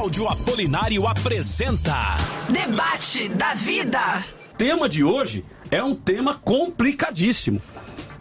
Cláudio Apolinário apresenta Debate da Vida. O tema de hoje é um tema complicadíssimo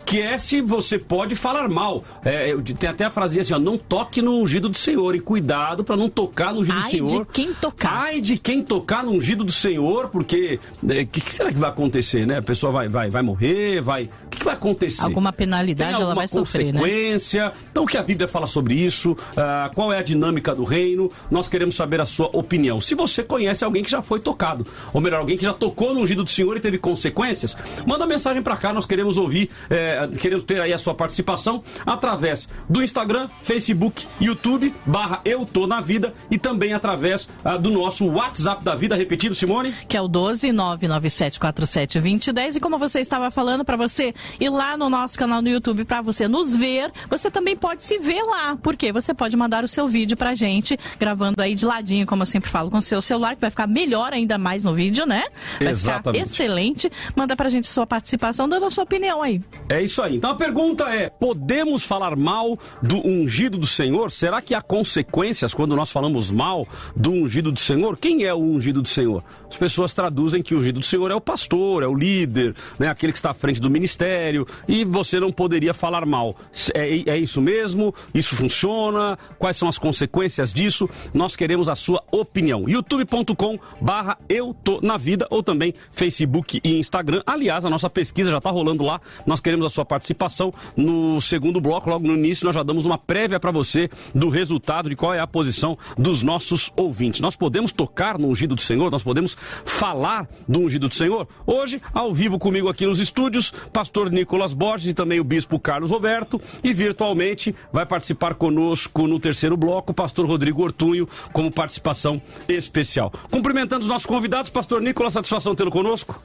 que é se você pode falar mal. É, tem até a frase assim, ó, não toque no ungido do Senhor e cuidado para não tocar no ungido Ai do Senhor. de quem tocar. Ai de quem tocar no ungido do Senhor, porque o é, que, que, será que vai acontecer, né? A pessoa vai, vai, vai morrer, vai... O que, que vai acontecer? Alguma penalidade tem ela vai sofrer, né? consequência? Então o que a Bíblia fala sobre isso? Uh, qual é a dinâmica do reino? Nós queremos saber a sua opinião. Se você conhece alguém que já foi tocado, ou melhor, alguém que já tocou no ungido do Senhor e teve consequências, manda mensagem para cá, nós queremos ouvir, é, queremos ter aí a sua participação através do Instagram, Facebook, YouTube, barra Eu Tô Na Vida e também através uh, do nosso WhatsApp da vida, repetido, Simone? Que é o 12997472010 e como você estava falando, para você ir lá no nosso canal no YouTube, para você nos ver, você também pode se ver lá, porque você pode mandar o seu vídeo pra gente, gravando aí de ladinho, como eu sempre falo, com o seu celular, que vai ficar melhor ainda mais no vídeo, né? Vai Exatamente. ficar excelente. Manda pra gente sua participação, dando a sua opinião aí. É isso aí. Então a pergunta é: podemos falar mal do ungido do Senhor? Será que há consequências quando nós falamos mal do ungido do Senhor? Quem é o ungido do Senhor? As pessoas traduzem que o ungido do Senhor é o pastor, é o líder, né? aquele que está à frente do ministério, e você não poderia falar mal. É, é isso mesmo? Isso funciona? Quais são as consequências disso? Nós queremos a sua opinião. youtube.com barra eu tô na vida ou também Facebook e Instagram. Aliás, a nossa pesquisa já está rolando lá. Nós queremos a sua participação. No segundo bloco, logo no início, nós já damos uma prévia para você do resultado de qual é a posição dos nossos ouvintes. Nós podemos tocar no ungido do Senhor? Nós podemos falar do ungido do Senhor? Hoje, ao vivo comigo aqui nos estúdios, pastor Nicolas Borges e também o bispo Carlos Roberto e virtualmente vai participar conosco no terceiro bloco pastor Rodrigo Ortunho como participação especial. Cumprimentando os nossos convidados, pastor Nicolas, satisfação tê-lo conosco.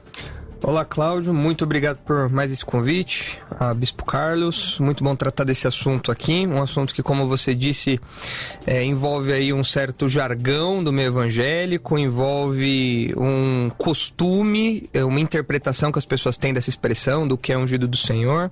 Olá, Cláudio. Muito obrigado por mais esse convite. A Bispo Carlos, muito bom tratar desse assunto aqui. Um assunto que, como você disse, é, envolve aí um certo jargão do meio evangélico, envolve um costume, é, uma interpretação que as pessoas têm dessa expressão, do que é ungido do Senhor.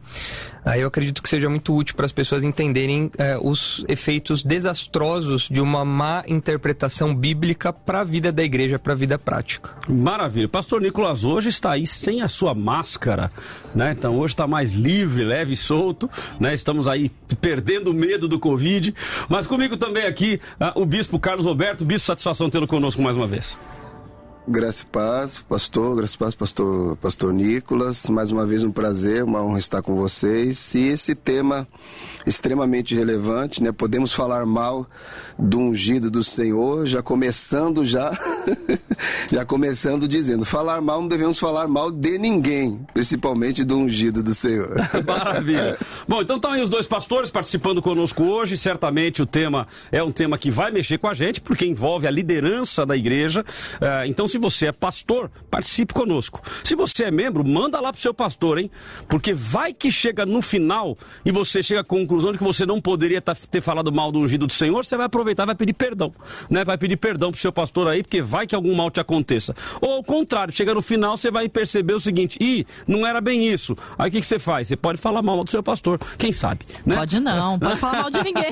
Aí eu acredito que seja muito útil para as pessoas entenderem é, os efeitos desastrosos de uma má interpretação bíblica para a vida da igreja, para a vida prática. Maravilha. Pastor Nicolas hoje está aí sem a sua máscara, né? Então hoje está mais livre, leve solto, né? Estamos aí perdendo o medo do Covid. Mas comigo também aqui uh, o Bispo Carlos Roberto. Bispo, satisfação tê-lo conosco mais uma vez. Graça e paz, pastor, graça e paz, pastor, pastor Nicolas. Mais uma vez um prazer, uma honra estar com vocês. E esse tema extremamente relevante, né? Podemos falar mal do ungido do Senhor, já começando já, já começando dizendo, falar mal não devemos falar mal de ninguém, principalmente do ungido do Senhor. Maravilha. Bom, então estão aí os dois pastores participando conosco hoje. Certamente o tema é um tema que vai mexer com a gente, porque envolve a liderança da igreja. Uh, então se você é pastor, participe conosco. Se você é membro, manda lá pro seu pastor, hein? Porque vai que chega no final e você chega à conclusão de que você não poderia tá, ter falado mal do ungido do Senhor, você vai aproveitar e vai pedir perdão, né? Vai pedir perdão pro seu pastor aí, porque vai que algum mal te aconteça. Ou ao contrário, chega no final, você vai perceber o seguinte, ih, não era bem isso. Aí o que, que você faz? Você pode falar mal do seu pastor, quem sabe, né? Pode não, pode falar mal de ninguém.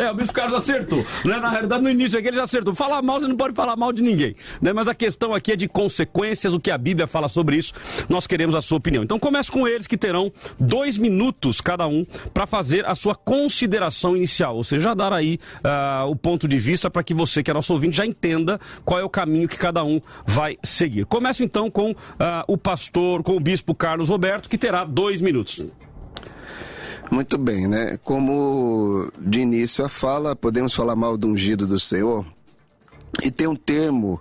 é, o Bispo Carlos acertou, né? Na realidade, no início aqui ele já acertou. Falar mal, você não pode falar mal de ninguém, né? Mas a questão aqui é de consequências, o que a Bíblia fala sobre isso. Nós queremos a sua opinião. Então comece com eles que terão dois minutos cada um para fazer a sua consideração inicial, ou seja, já dar aí uh, o ponto de vista para que você, que é nosso ouvinte, já entenda qual é o caminho que cada um vai seguir. Começo então com uh, o pastor, com o bispo Carlos Roberto, que terá dois minutos. Muito bem, né? Como de início a fala, podemos falar mal do ungido do Senhor? E tem um termo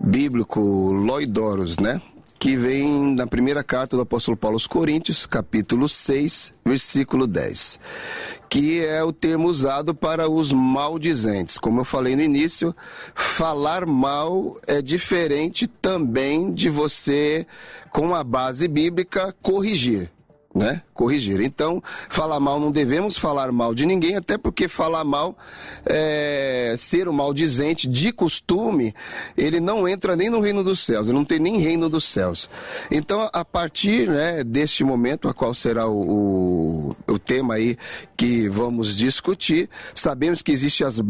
bíblico, loidoros, né? Que vem na primeira carta do apóstolo Paulo aos Coríntios, capítulo 6, versículo 10. Que é o termo usado para os maldizentes. Como eu falei no início, falar mal é diferente também de você, com a base bíblica, corrigir. Né? Corrigir. Então, falar mal não devemos falar mal de ninguém, até porque falar mal, é, ser o um maldizente de costume, ele não entra nem no reino dos céus, ele não tem nem reino dos céus. Então, a partir né, deste momento, a qual será o, o, o tema aí que vamos discutir, sabemos que existem as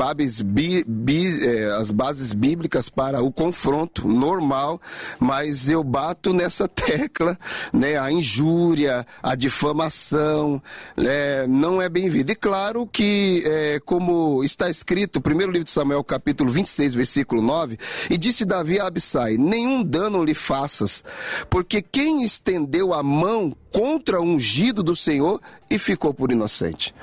bi, bi, é, as bases bíblicas para o confronto normal, mas eu bato nessa tecla, né? A injúria, a difamação, né, não é bem-vinda. E claro que, é, como está escrito, primeiro livro de Samuel, capítulo 26, versículo 9, e disse Davi a Abissai, nenhum dano lhe faças, porque quem estendeu a mão contra o ungido do Senhor e ficou por inocente.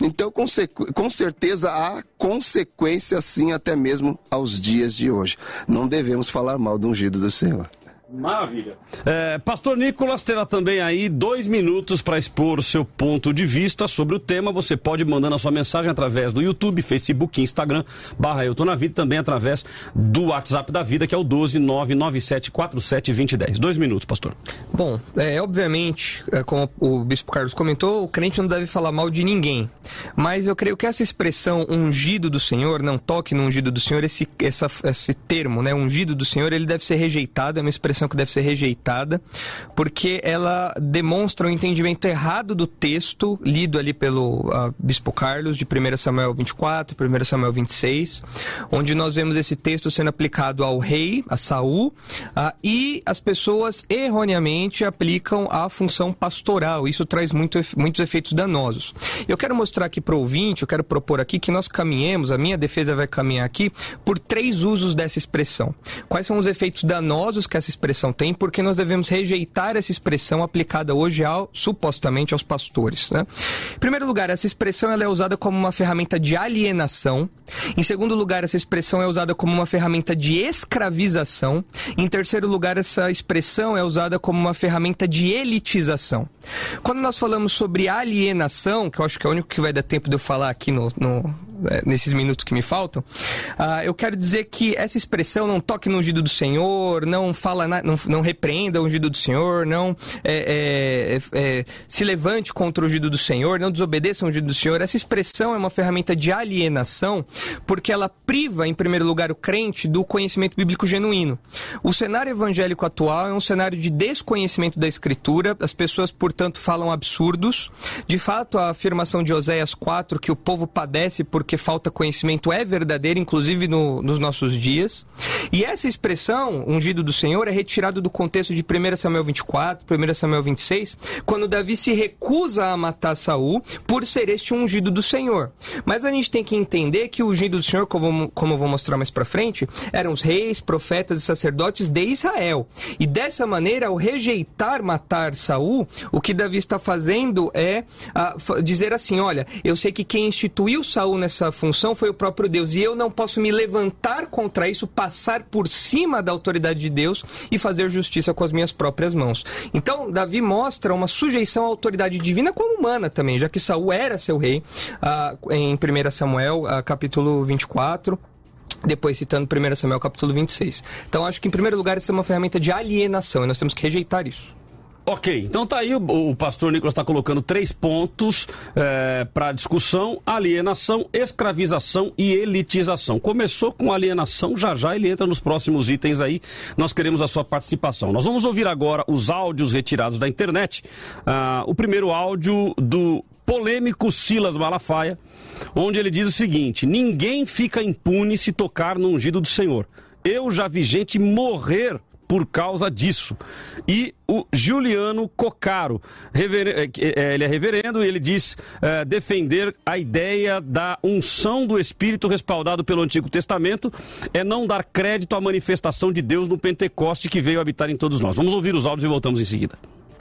Então, com, com certeza, há consequência, sim, até mesmo aos dias de hoje. Não devemos falar mal do ungido do Senhor. Maravilha. É, Pastor Nicolas terá também aí dois minutos para expor o seu ponto de vista sobre o tema. Você pode mandando a sua mensagem através do YouTube, Facebook, Instagram, barra Eu Tô Na Vida, também através do WhatsApp da vida, que é o 12997472010. Dois minutos, pastor. Bom, é, obviamente, é, como o Bispo Carlos comentou, o crente não deve falar mal de ninguém. Mas eu creio que essa expressão ungido do Senhor, não toque no ungido do Senhor, esse, essa, esse termo, né, ungido do Senhor, ele deve ser rejeitado, é uma expressão que deve ser rejeitada, porque ela demonstra o um entendimento errado do texto lido ali pelo uh, Bispo Carlos, de 1 Samuel 24, 1 Samuel 26, onde nós vemos esse texto sendo aplicado ao rei, a Saul, uh, e as pessoas erroneamente aplicam a função pastoral. Isso traz muito, muitos efeitos danosos. Eu quero mostrar aqui para o ouvinte, eu quero propor aqui que nós caminhemos, a minha defesa vai caminhar aqui, por três usos dessa expressão. Quais são os efeitos danosos que essa expressão expressão tem, porque nós devemos rejeitar essa expressão aplicada hoje ao, supostamente aos pastores. Né? Em primeiro lugar, essa expressão ela é usada como uma ferramenta de alienação. Em segundo lugar, essa expressão é usada como uma ferramenta de escravização. Em terceiro lugar, essa expressão é usada como uma ferramenta de elitização. Quando nós falamos sobre alienação, que eu acho que é o único que vai dar tempo de eu falar aqui no, no nesses minutos que me faltam, uh, eu quero dizer que essa expressão não toque no ungido do Senhor, não fala, na, não, não repreenda o ungido do Senhor, não é, é, é, se levante contra o ungido do Senhor, não desobedeça o ungido do Senhor. Essa expressão é uma ferramenta de alienação porque ela priva, em primeiro lugar, o crente do conhecimento bíblico genuíno. O cenário evangélico atual é um cenário de desconhecimento da Escritura, as pessoas, portanto, falam absurdos. De fato, a afirmação de Oséias 4, que o povo padece por porque falta conhecimento é verdadeira, inclusive no, nos nossos dias. E essa expressão, ungido do Senhor, é retirado do contexto de 1 Samuel 24, 1 Samuel 26, quando Davi se recusa a matar Saul por ser este ungido do Senhor. Mas a gente tem que entender que o ungido do Senhor, como, como eu vou mostrar mais para frente, eram os reis, profetas e sacerdotes de Israel. E dessa maneira, ao rejeitar matar Saul, o que Davi está fazendo é uh, dizer assim: olha, eu sei que quem instituiu Saul nessa essa função foi o próprio Deus. E eu não posso me levantar contra isso, passar por cima da autoridade de Deus e fazer justiça com as minhas próprias mãos. Então, Davi mostra uma sujeição à autoridade divina como humana também, já que Saul era seu rei, uh, em 1 Samuel, uh, capítulo 24 depois citando 1 Samuel capítulo 26. Então acho que em primeiro lugar isso é uma ferramenta de alienação e nós temos que rejeitar isso. Ok, então tá aí, o, o pastor Nicolas está colocando três pontos é, para discussão: alienação, escravização e elitização. Começou com alienação, já já ele entra nos próximos itens aí. Nós queremos a sua participação. Nós vamos ouvir agora os áudios retirados da internet. Ah, o primeiro áudio do polêmico Silas Malafaia, onde ele diz o seguinte: ninguém fica impune se tocar no ungido do Senhor. Eu já vi gente morrer por causa disso. E o Juliano Cocaro, rever... É, é, ele é reverendo e ele diz é, defender a ideia da unção do Espírito respaldado pelo Antigo Testamento é não dar crédito à manifestação de Deus no Pentecoste que veio habitar em todos nós. Vamos ouvir os áudios e voltamos em seguida.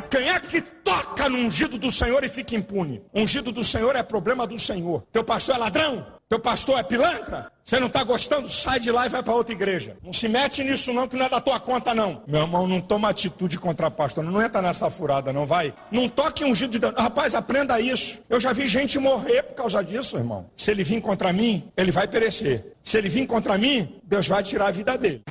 Quem é que toca no ungido do Senhor e fica impune? Ungido do Senhor é problema do Senhor. Teu pastor é ladrão? Teu pastor é pilantra? Você não está gostando? Sai de lá e vai para outra igreja. Não se mete nisso não, que não é da tua conta não. Meu irmão, não toma atitude contra pastor. Não entra nessa furada não, vai. Não toque ungido de Deus. Rapaz, aprenda isso. Eu já vi gente morrer por causa disso, irmão. Se ele vir contra mim, ele vai perecer. Se ele vir contra mim, Deus vai tirar a vida dele.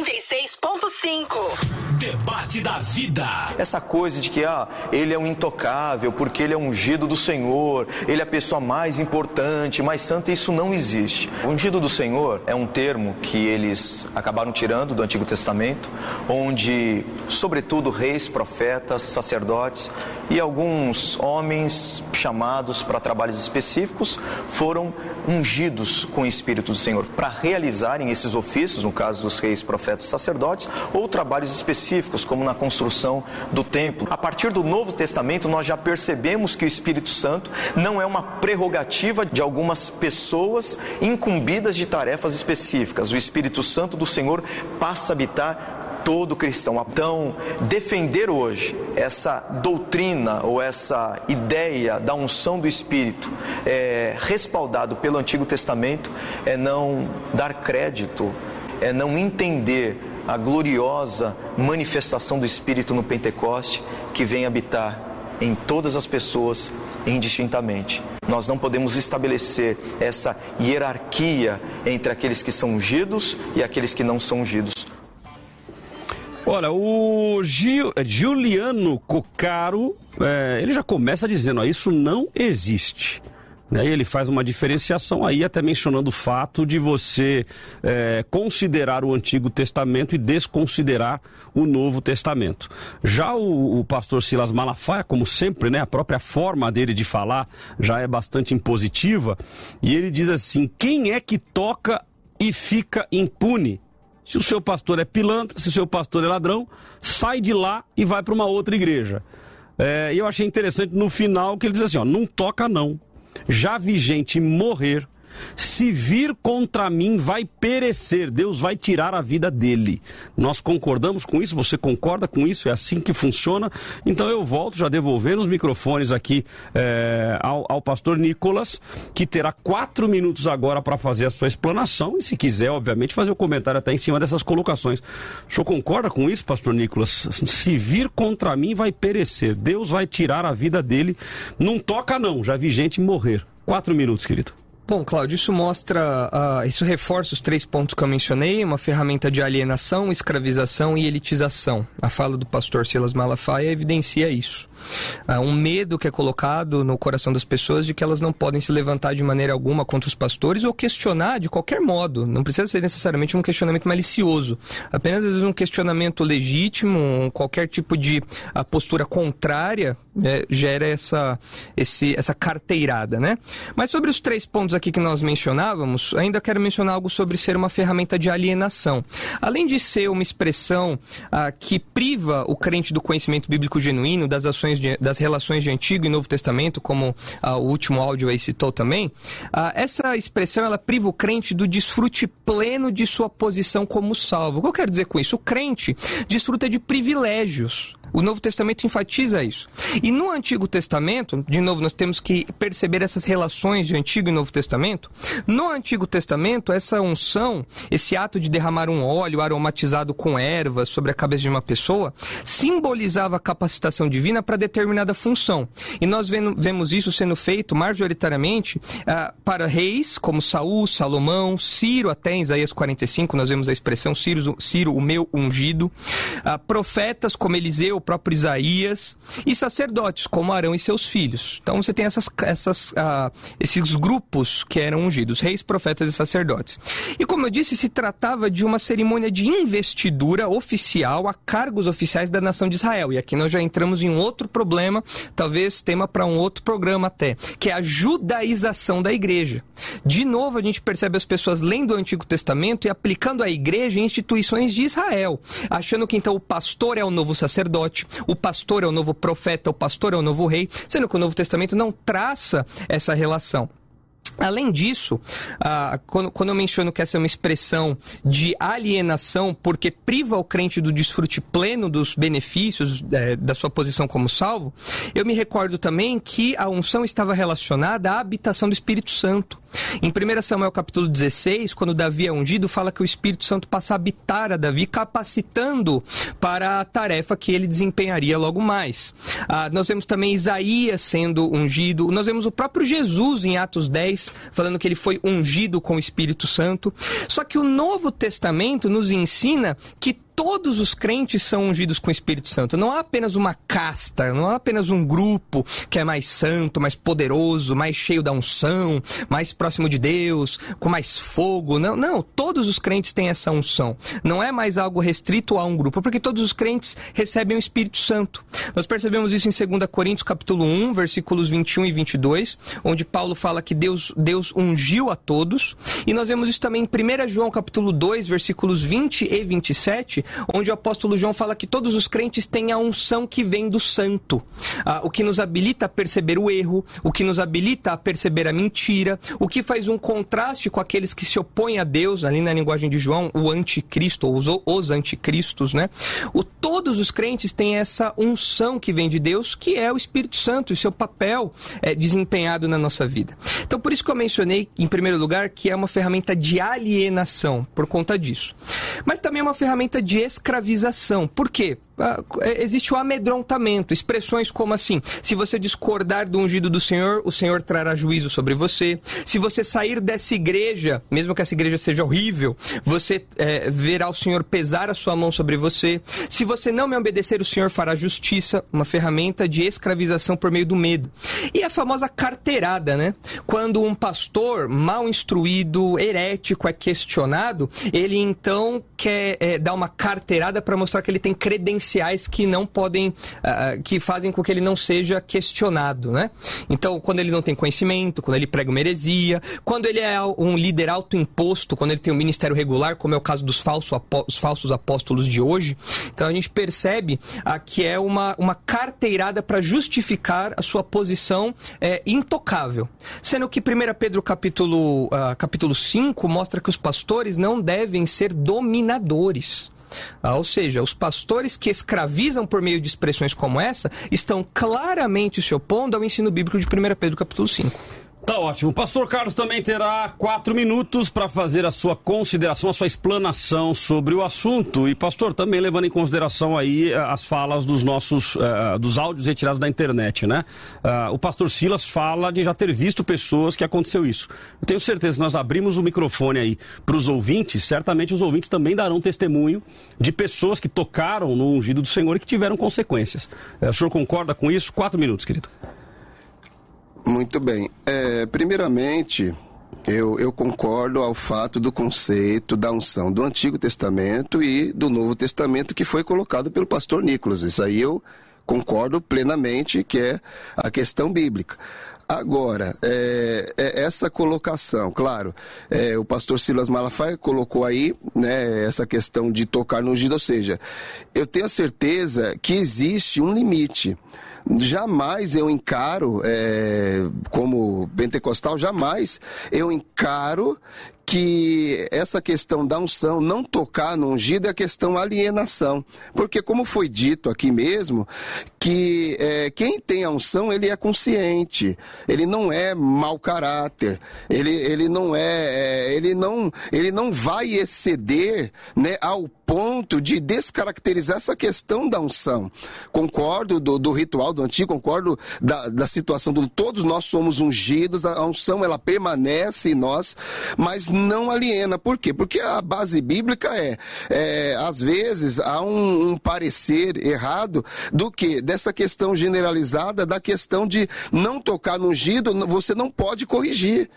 96.5 Debate da vida. Essa coisa de que ah, ele é um intocável porque ele é ungido do Senhor, ele é a pessoa mais importante, mais santa, isso não existe. O ungido do Senhor é um termo que eles acabaram tirando do Antigo Testamento, onde, sobretudo, reis, profetas, sacerdotes e alguns homens chamados para trabalhos específicos foram ungidos com o Espírito do Senhor para realizarem esses ofícios, no caso dos reis, profetas e sacerdotes, ou trabalhos específicos, como na construção do templo. A partir do Novo Testamento, nós já percebemos que o Espírito Santo não é uma prerrogativa de algumas pessoas incumbidas de tarefas específicas. O Espírito Santo do Senhor passa a habitar todo cristão. Então, defender hoje essa doutrina ou essa ideia da unção do Espírito é, respaldado pelo Antigo Testamento é não dar crédito, é não entender a gloriosa manifestação do Espírito no Pentecoste que vem habitar em todas as pessoas indistintamente. Nós não podemos estabelecer essa hierarquia entre aqueles que são ungidos e aqueles que não são ungidos. Olha, o Gil, é, Giuliano Cocaro, é, ele já começa dizendo, ó, isso não existe. Aí ele faz uma diferenciação aí, até mencionando o fato de você é, considerar o Antigo Testamento e desconsiderar o Novo Testamento. Já o, o, pastor Silas Malafaia, como sempre, né, a própria forma dele de falar já é bastante impositiva, e ele diz assim: quem é que toca e fica impune? Se o seu pastor é pilantra, se o seu pastor é ladrão, sai de lá e vai para uma outra igreja. É, e eu achei interessante no final que ele diz assim: ó, não toca não. Já vi gente morrer se vir contra mim, vai perecer. Deus vai tirar a vida dele. Nós concordamos com isso? Você concorda com isso? É assim que funciona? Então eu volto já devolvendo os microfones aqui é, ao, ao, pastor Nicolas, que terá quatro minutos agora para fazer a sua explanação e, se quiser, obviamente, fazer o um comentário até em cima dessas colocações. O senhor concorda com isso, pastor Nicolas? Se vir contra mim, vai perecer. Deus vai tirar a vida dele. Não toca, não. Já vi gente morrer. Quatro minutos, querido. Bom, Cláudio, isso mostra, uh, isso reforça os três pontos que eu mencionei, uma ferramenta de alienação, escravização e elitização. A fala do pastor Silas Malafaia evidencia isso. Uh, um medo que é colocado no coração das pessoas de que elas não podem se levantar de maneira alguma contra os pastores ou questionar de qualquer modo. Não precisa ser necessariamente um questionamento malicioso, apenas às vezes um questionamento legítimo, qualquer tipo de uh, postura contrária né, gera essa, esse, essa carteirada, né? Mas sobre os três pontos aqui que nós mencionávamos, ainda quero mencionar algo sobre ser uma ferramenta de alienação. Além de ser uma expressão ah, que priva o crente do conhecimento bíblico genuíno, das ações de, das relações de Antigo e Novo Testamento, como ah, o último áudio aí citou também, ah, essa expressão ela priva o crente do desfrute pleno de sua posição como salvo. O que eu quero dizer com isso? O crente desfruta de privilégios. O Novo Testamento enfatiza isso. E no Antigo Testamento, de novo, nós temos que perceber essas relações de Antigo e Novo Testamento. No Antigo Testamento, essa unção, esse ato de derramar um óleo aromatizado com ervas sobre a cabeça de uma pessoa, simbolizava a capacitação divina para determinada função. E nós vemos isso sendo feito majoritariamente uh, para reis como Saul, Salomão, Ciro, até em Isaías 45, nós vemos a expressão Ciro, Ciro o meu ungido, uh, profetas como Eliseu, o próprio Isaías, e sacerdotes, como Arão e seus filhos. Então você tem essas, essas, uh, esses grupos que eram ungidos, reis, profetas e sacerdotes. E como eu disse, se tratava de uma cerimônia de investidura oficial a cargos oficiais da nação de Israel. E aqui nós já entramos em um outro problema, talvez tema para um outro programa até, que é a judaização da igreja. De novo, a gente percebe as pessoas lendo o Antigo Testamento e aplicando a igreja em instituições de Israel, achando que então o pastor é o novo sacerdote sacerdote, o pastor é o novo profeta, o pastor é o novo rei, sendo que o Novo Testamento não traça essa relação. Além disso, ah, quando, eu menciono que essa é uma expressão de alienação, porque priva o crente do desfrute pleno dos benefícios é, da sua posição como salvo, eu me recordo também que a unção estava relacionada à habitação do Espírito Santo. Em 1 Samuel capítulo 16, quando Davi é ungido, fala que o Espírito Santo passa a habitar a Davi, capacitando para a tarefa que ele desempenharia logo mais. Ah, nós vemos também Isaías sendo ungido, nós vemos o próprio Jesus em Atos 10, falando que ele foi ungido com o Espírito Santo. Só que o Novo Testamento nos ensina que todos os crentes são ungidos com o Espírito Santo. Não há apenas uma casta, não há apenas um grupo que é mais santo, mais poderoso, mais cheio da unção, mais próximo de Deus, com mais fogo. Não, não, todos os crentes têm essa unção. Não é mais algo restrito a um grupo, porque todos os crentes recebem o Espírito Santo. Nós percebemos isso em 2 Coríntios capítulo 1, versículos 21 e 22, onde Paulo fala que Deus, Deus ungiu a todos. E nós vemos isso também em 1 João capítulo 2, versículos 20 e 27, onde o apóstolo João fala que todos os crentes têm a unção que vem do santo, ah, o que nos habilita a perceber o erro, o que nos habilita a perceber a mentira, o que faz um contraste com aqueles que se opõem a Deus, ali na linguagem de João, o anticristo, ou os, os anticristos, né? O, todos os crentes têm essa unção que vem de Deus, que é o Espírito Santo, e seu papel é, desempenhado na nossa vida. Então, por isso que eu mencionei, em primeiro lugar, que é uma ferramenta de alienação, por conta disso. Mas também é uma ferramenta de escravização. Por quê? Ah, é, existe o amedrontamento, expressões como assim: se você discordar do ungido do Senhor, o Senhor trará juízo sobre você. Se você sair dessa igreja, mesmo que essa igreja seja horrível, você é, verá o Senhor pesar a sua mão sobre você. Se você não me obedecer, o Senhor fará justiça, uma ferramenta de escravização por meio do medo. E a famosa carteirada, né? Quando um pastor mal instruído, herético, é questionado, ele então quer é, dar uma carteirada para mostrar que ele tem credenciais que não podem, uh, que fazem com que ele não seja questionado, né? Então, quando ele não tem conhecimento, quando ele prega uma heresia, quando ele é um líder autoimposto, quando ele tem um ministério regular, como é o caso dos falsos, os falsos apóstolos de hoje, então a gente percebe uh, que é uma, uma carteirada para justificar a sua posição é, intocável. Sendo que 1 Pedro capítulo, uh, capítulo 5 mostra que os pastores não devem ser dominadores. Ah, ou seja, os pastores que escravizam por meio de expressões como essa estão claramente se opondo ao ensino bíblico de 1 Pedro capítulo 5. Tá ótimo. Pastor Carlos também terá quatro minutos para fazer a sua consideração, a sua explanação sobre o assunto. E, pastor, também levando em consideração aí eh, as falas dos nossos, uh, dos áudios retirados da internet, né? Uh, o pastor Silas fala de já ter visto pessoas que aconteceu isso. Eu tenho certeza, nós abrimos o microfone aí para os ouvintes, certamente os ouvintes também darão testemunho de pessoas que tocaram no ungido do Senhor e que tiveram consequências. Uh, o senhor concorda com isso? Quatro minutos, querido. Muito bem. É, primeiramente, eu, eu, concordo ao fato do conceito da unção do Antigo Testamento e do Novo Testamento que foi colocado pelo pastor Nicolas. Isso aí eu concordo plenamente que é a questão bíblica. Agora, é, é essa colocação, claro, é, o pastor Silas Malafaia colocou aí né, essa questão de tocar no ungido, ou seja, eu tenho a certeza que existe um limite jamais eu encaro, é, como pentecostal, jamais eu encaro que essa questão da unção não tocar no ungido é a questão alienação. Porque, como foi dito aqui mesmo, que é, quem tem a unção, ele é consciente, ele não é mau caráter, ele, ele não é, é ele não, ele não vai exceder né, ao ponto de descaracterizar essa questão da unção. Concordo do, do ritual do antigo, concordo da, da situação do todos nós somos ungidos, a unção ela permanece em nós, mas não aliena. Por quê? Porque a base bíblica é, é às vezes, há um, um parecer errado do que? Dessa questão generalizada, da questão de não tocar no ungido, você não pode corrigir.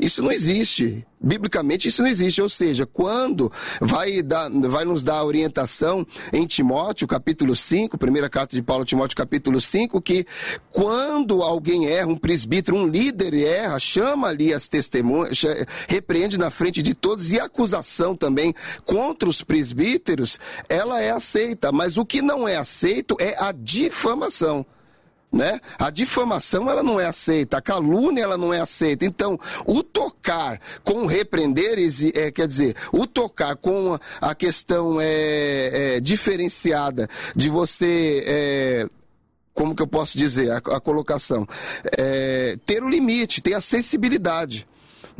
Isso não existe. Biblicamente isso não existe. Ou seja, quando vai, dar, vai nos dar a orientação em Timóteo, capítulo 5, primeira carta de Paulo Timóteo, capítulo 5, que quando alguém erra, um presbítero, um líder erra, chama ali as testemunhas, repreende na frente de todos e a acusação também contra os presbíteros, ela é aceita. Mas o que não é aceito é a difamação né? A difamação ela não é aceita, a calúnia ela não é aceita. Então, o tocar com repreender, é, quer dizer, o tocar com a questão é, é diferenciada de você é, como que eu posso dizer a, a colocação é, ter o limite, ter a sensibilidade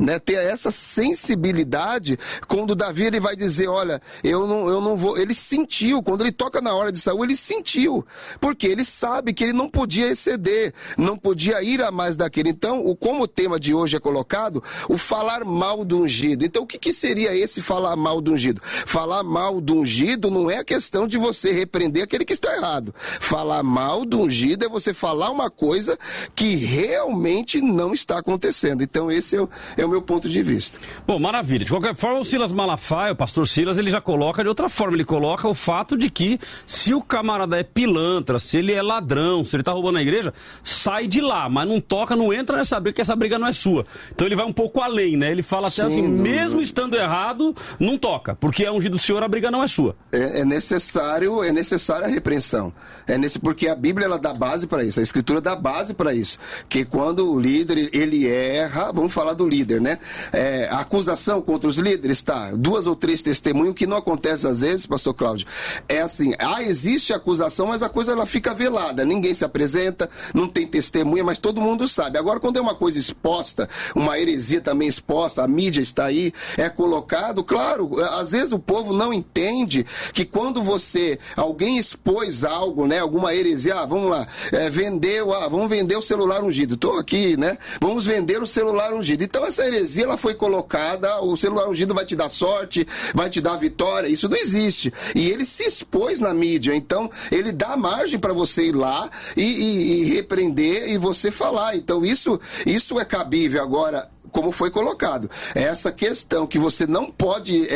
né? Ter essa sensibilidade quando Davi ele vai dizer, olha, eu não, eu não vou. Ele sentiu, quando ele toca na hora de Saul, ele sentiu. Porque ele sabe que ele não podia exceder, não podia ir a mais daquele. Então, o, como o tema de hoje é colocado, o falar mal do ungido. Então, o que, que seria esse falar mal do ungido? Falar mal do ungido não é a questão de você repreender aquele que está errado. Falar mal do ungido é você falar uma coisa que realmente não está acontecendo. Então, esse é o, é o meu ponto de vista. Bom, maravilha. De qualquer forma, o Silas Malafaia, o pastor Silas, ele já coloca de outra forma. Ele coloca o fato de que se o camarada é pilantra, se ele é ladrão, se ele está roubando a igreja, sai de lá, mas não toca, não entra nessa briga, que essa briga não é sua. Então ele vai um pouco além, né? Ele fala até Sim, assim, não, mesmo estando errado, não toca, porque é ungido do Senhor, a briga não é sua. É, é necessário, é necessária a repreensão. É nesse, porque a Bíblia ela dá base para isso, a Escritura dá base para isso. Que quando o líder ele erra, vamos falar do líder, né? É, a acusação contra os líderes, tá? Duas ou três testemunhos, que não acontece às vezes, pastor Cláudio, é assim, ah, existe acusação, mas a coisa ela fica velada, ninguém se apresenta, não tem testemunha, mas todo mundo sabe. Agora, quando é uma coisa exposta, uma heresia também exposta, a mídia está aí, é colocado, claro, às vezes o povo não entende que quando você, alguém expôs algo, né, alguma heresia, ah, vamos lá, é, vendeu, ah, vamos vender o celular ungido, estou aqui, né, vamos vender o celular ungido. Então essa heresia, ela foi colocada, o celular ungido vai te dar sorte, vai te dar vitória, isso não existe. E ele se expôs na mídia, então ele dá margem para você ir lá e, e, e repreender e você falar. Então isso, isso é cabível. Agora, como foi colocado. Essa questão que você não pode é,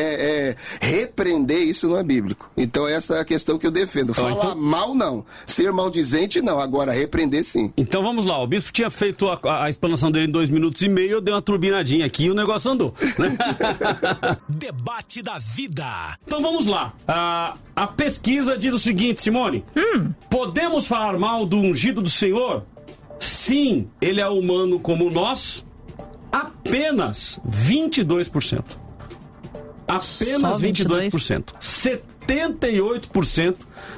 é, repreender, isso não é bíblico. Então essa é a questão que eu defendo. Falar então... mal, não. Ser maldizente, não. Agora, repreender, sim. Então vamos lá. O bispo tinha feito a, a explanação dele em dois minutos e meio, eu dei uma turbinadinha aqui e o negócio andou. Né? Debate da vida. Então vamos lá. A, a pesquisa diz o seguinte, Simone. Hum. Podemos falar mal do ungido do Senhor? Sim, ele é humano como nós, apenas 22%. Apenas 22%. 22%. 78%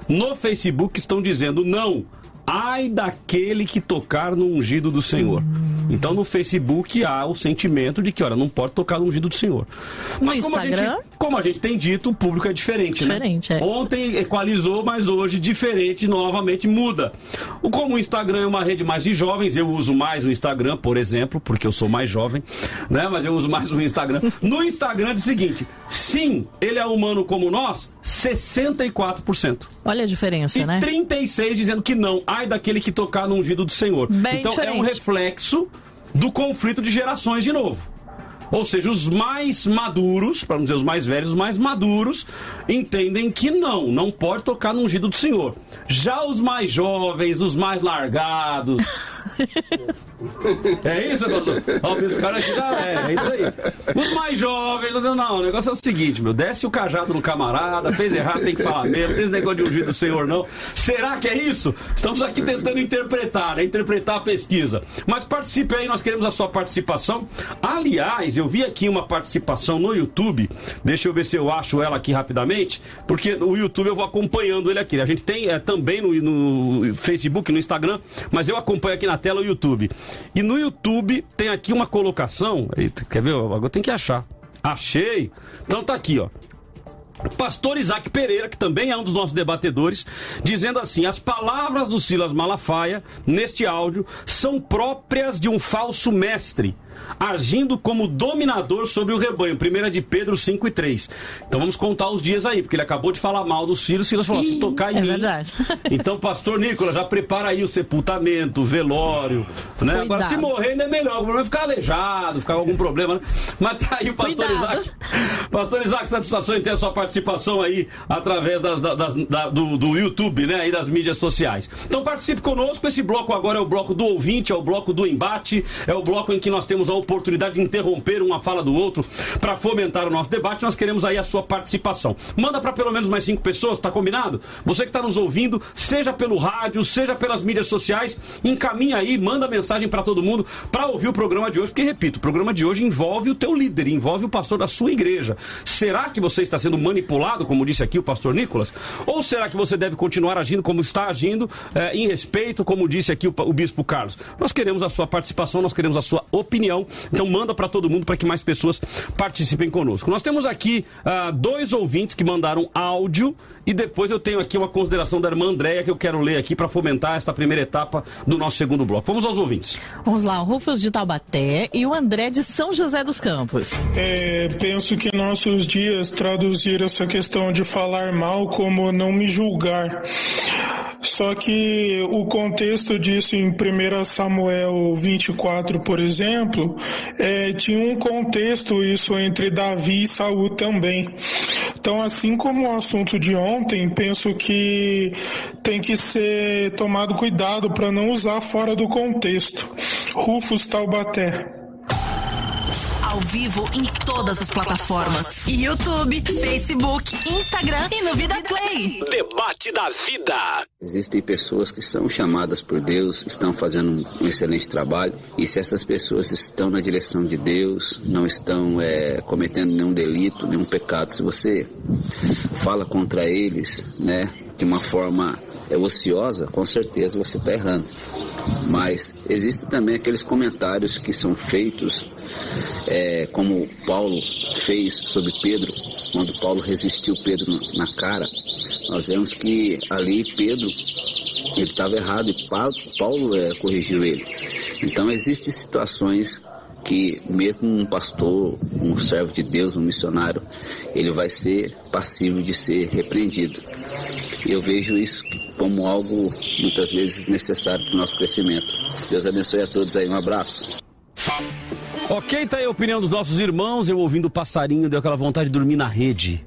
no Facebook estão dizendo não. Ai daquele que tocar no ungido do Senhor. Então no Facebook há o sentimento de que, olha, não pode tocar no ungido do Senhor. Mas como Instagram? a, gente, como a gente tem dito, o público é diferente, né? diferente né? É. Ontem equalizou, mas hoje diferente, novamente muda. Como o Instagram é uma rede mais de jovens, eu uso mais o Instagram, por exemplo, porque eu sou mais jovem, né? Mas eu uso mais o Instagram. No Instagram é o seguinte: sim, ele é humano como nós, 64%. Olha a diferença, e né? 36 dizendo que não. Ai daquele que tocar no ungido do Senhor. Bem então diferente. é um reflexo do conflito de gerações de novo. Ou seja, os mais maduros, para não dizer os mais velhos, os mais maduros, entendem que não, não pode tocar no ungido do Senhor. Já os mais jovens, os mais largados, é isso, doutor? Ó, o cara aqui já é, é isso aí. Os mais jovens, não, o negócio é o seguinte, meu, desce o cajado no camarada, fez errado, tem que falar mesmo, tem esse negócio de ungir do Senhor, não. Será que é isso? Estamos aqui tentando interpretar, né? Interpretar a pesquisa. Mas participe aí, nós queremos a sua participação. Aliás, eu vi aqui uma participação no YouTube, deixa eu ver se eu acho ela aqui rapidamente, porque o YouTube eu vou acompanhando ele aqui. A gente tem é, também no, no Facebook, no Instagram, mas eu acompanho aqui na tela o YouTube. E no YouTube tem aqui uma colocação. Eita, quer ver? Agora tem que achar. Achei. Então tá aqui, ó. Pastor Isaac Pereira, que também é um dos nossos debatedores, dizendo assim: as palavras do Silas Malafaia, neste áudio, são próprias de um falso mestre agindo como dominador sobre o rebanho. Primeira de Pedro 5 e 3. Então vamos contar os dias aí, porque ele acabou de falar mal dos filhos. Silas falou: Ih, se tocar em é mim. Verdade. Então, pastor Nicolas, já prepara aí o sepultamento, o velório. Né? Agora, se morrer, ainda é melhor. O problema é ficar aleijado, ficar com algum problema, né? Mas tá aí o pastor Cuidado. Isaac. Pastor Isaac, satisfação em ter a sua participação aí através das, das, da, do, do YouTube, né? E das mídias sociais. Então participe conosco. Esse bloco agora é o bloco do ouvinte, é o bloco do embate, é o bloco em que nós temos a oportunidade de interromper uma fala do outro para fomentar o nosso debate. Nós queremos aí a sua participação. Manda para pelo menos mais cinco pessoas, tá combinado? Você que está nos ouvindo, seja pelo rádio, seja pelas mídias sociais, encaminha aí, manda mensagem para todo mundo para ouvir o programa de hoje, porque repito, o programa de hoje envolve o teu líder, envolve o pastor da sua igreja. Será que você está sendo manipulado, como disse aqui o pastor Nicolas? Ou será que você deve continuar agindo como está agindo, eh, em respeito, como disse aqui o, o bispo Carlos? Nós queremos a sua participação, nós queremos a sua opinião opinião. Então manda para todo mundo para que mais pessoas participem conosco. Nós temos aqui uh, dois ouvintes que mandaram áudio e depois eu tenho aqui uma consideração da irmã Andréia que eu quero ler aqui para fomentar esta primeira etapa do nosso segundo bloco. Vamos aos ouvintes. Vamos lá, o Rufus de Taubaté e o André de São José dos Campos. É, penso que nossos dias traduzir essa questão de falar mal como não me julgar. Só que o contexto disso em 1 Samuel 24, por exemplo, é, tinha um contexto isso entre Davi e Saul também. Então, assim como o assunto de ontem, penso que tem que ser tomado cuidado para não usar fora do contexto. Rufus Taubaté ao vivo em todas as plataformas: YouTube, Facebook, Instagram e no Vida Play. Debate da vida. Existem pessoas que são chamadas por Deus, estão fazendo um excelente trabalho, e se essas pessoas estão na direção de Deus, não estão é, cometendo nenhum delito, nenhum pecado, se você fala contra eles, né, de uma forma é, ociosa, com certeza você está errando. Mas existem também aqueles comentários que são feitos, é, como Paulo fez sobre Pedro, quando Paulo resistiu Pedro na cara. Nós vemos que ali Pedro ele estava errado e Paulo é, corrigiu ele. Então existem situações que mesmo um pastor, um servo de Deus, um missionário, ele vai ser passivo de ser repreendido. Eu vejo isso como algo muitas vezes necessário para o nosso crescimento. Deus abençoe a todos aí, um abraço. Ok, tá aí a opinião dos nossos irmãos. Eu ouvindo o passarinho, deu aquela vontade de dormir na rede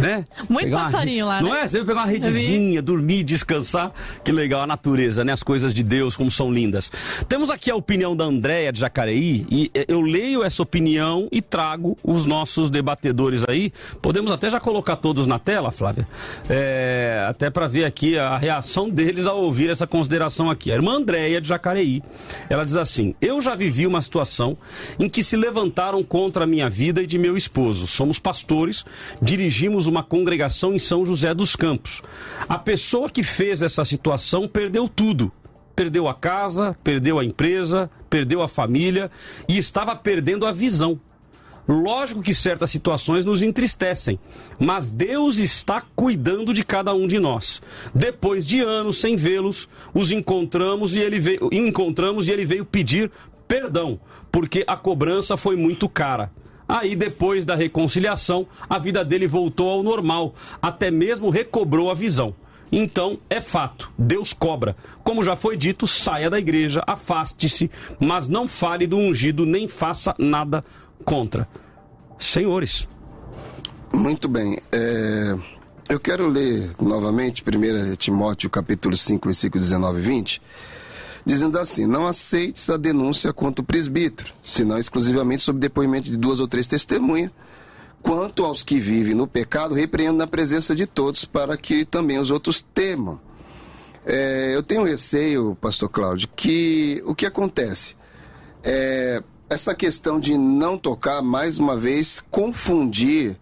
né? Muito pegar passarinho uma, lá, Não né? é? Você pegar uma redezinha, dormir, descansar. Que legal, a natureza, né? As coisas de Deus, como são lindas. Temos aqui a opinião da Andréia de Jacareí e eh, eu leio essa opinião e trago os nossos debatedores aí. Podemos até já colocar todos na tela, Flávia? É, até para ver aqui a reação deles ao ouvir essa consideração aqui. A irmã Andréia de Jacareí, ela diz assim: Eu já vivi uma situação em que se levantaram contra a minha vida e de meu esposo. Somos pastores, dirigimos uma congregação em São José dos Campos. A pessoa que fez essa situação perdeu tudo. Perdeu a casa, perdeu a empresa, perdeu a família e estava perdendo a visão. Lógico que certas situações nos entristecem, mas Deus está cuidando de cada um de nós. Depois de anos sem vê-los, os encontramos e ele veio, encontramos e ele veio pedir perdão, porque a cobrança foi muito cara. Aí, depois da reconciliação, a vida dele voltou ao normal, até mesmo recobrou a visão. Então, é fato, Deus cobra. Como já foi dito, saia da igreja, afaste-se, mas não fale do ungido, nem faça nada contra. Senhores. Muito bem. É... Eu quero ler novamente 1 Timóteo capítulo 5, versículo 19 e 20 dizendo assim: Não aceites a denúncia contra o presbítero, senão exclusivamente sob depoimento de duas ou três testemunhas. Quanto aos que vivem no pecado, repreendo na presença de todos, para que também os outros temam. É, eu tenho receio, pastor Cláudio, que o que acontece é essa questão de não tocar, mais uma vez, confundir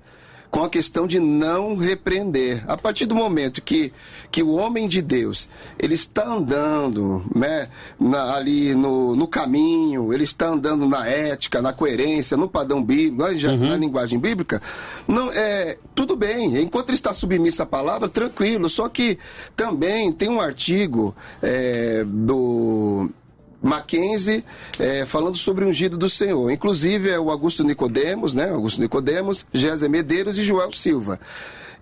com a questão de não repreender. A partir do momento que, que o homem de Deus ele está andando né, na, ali no, no caminho, ele está andando na ética, na coerência, no padrão bíblico, na, uhum. na linguagem bíblica, não é tudo bem. Enquanto ele está submisso à palavra, tranquilo. Só que também tem um artigo é, do Mackenzie é, falando sobre o ungido do Senhor. Inclusive é o Augusto Nicodemos, né? Augusto Nicodemos, Gésia Medeiros e Joel Silva.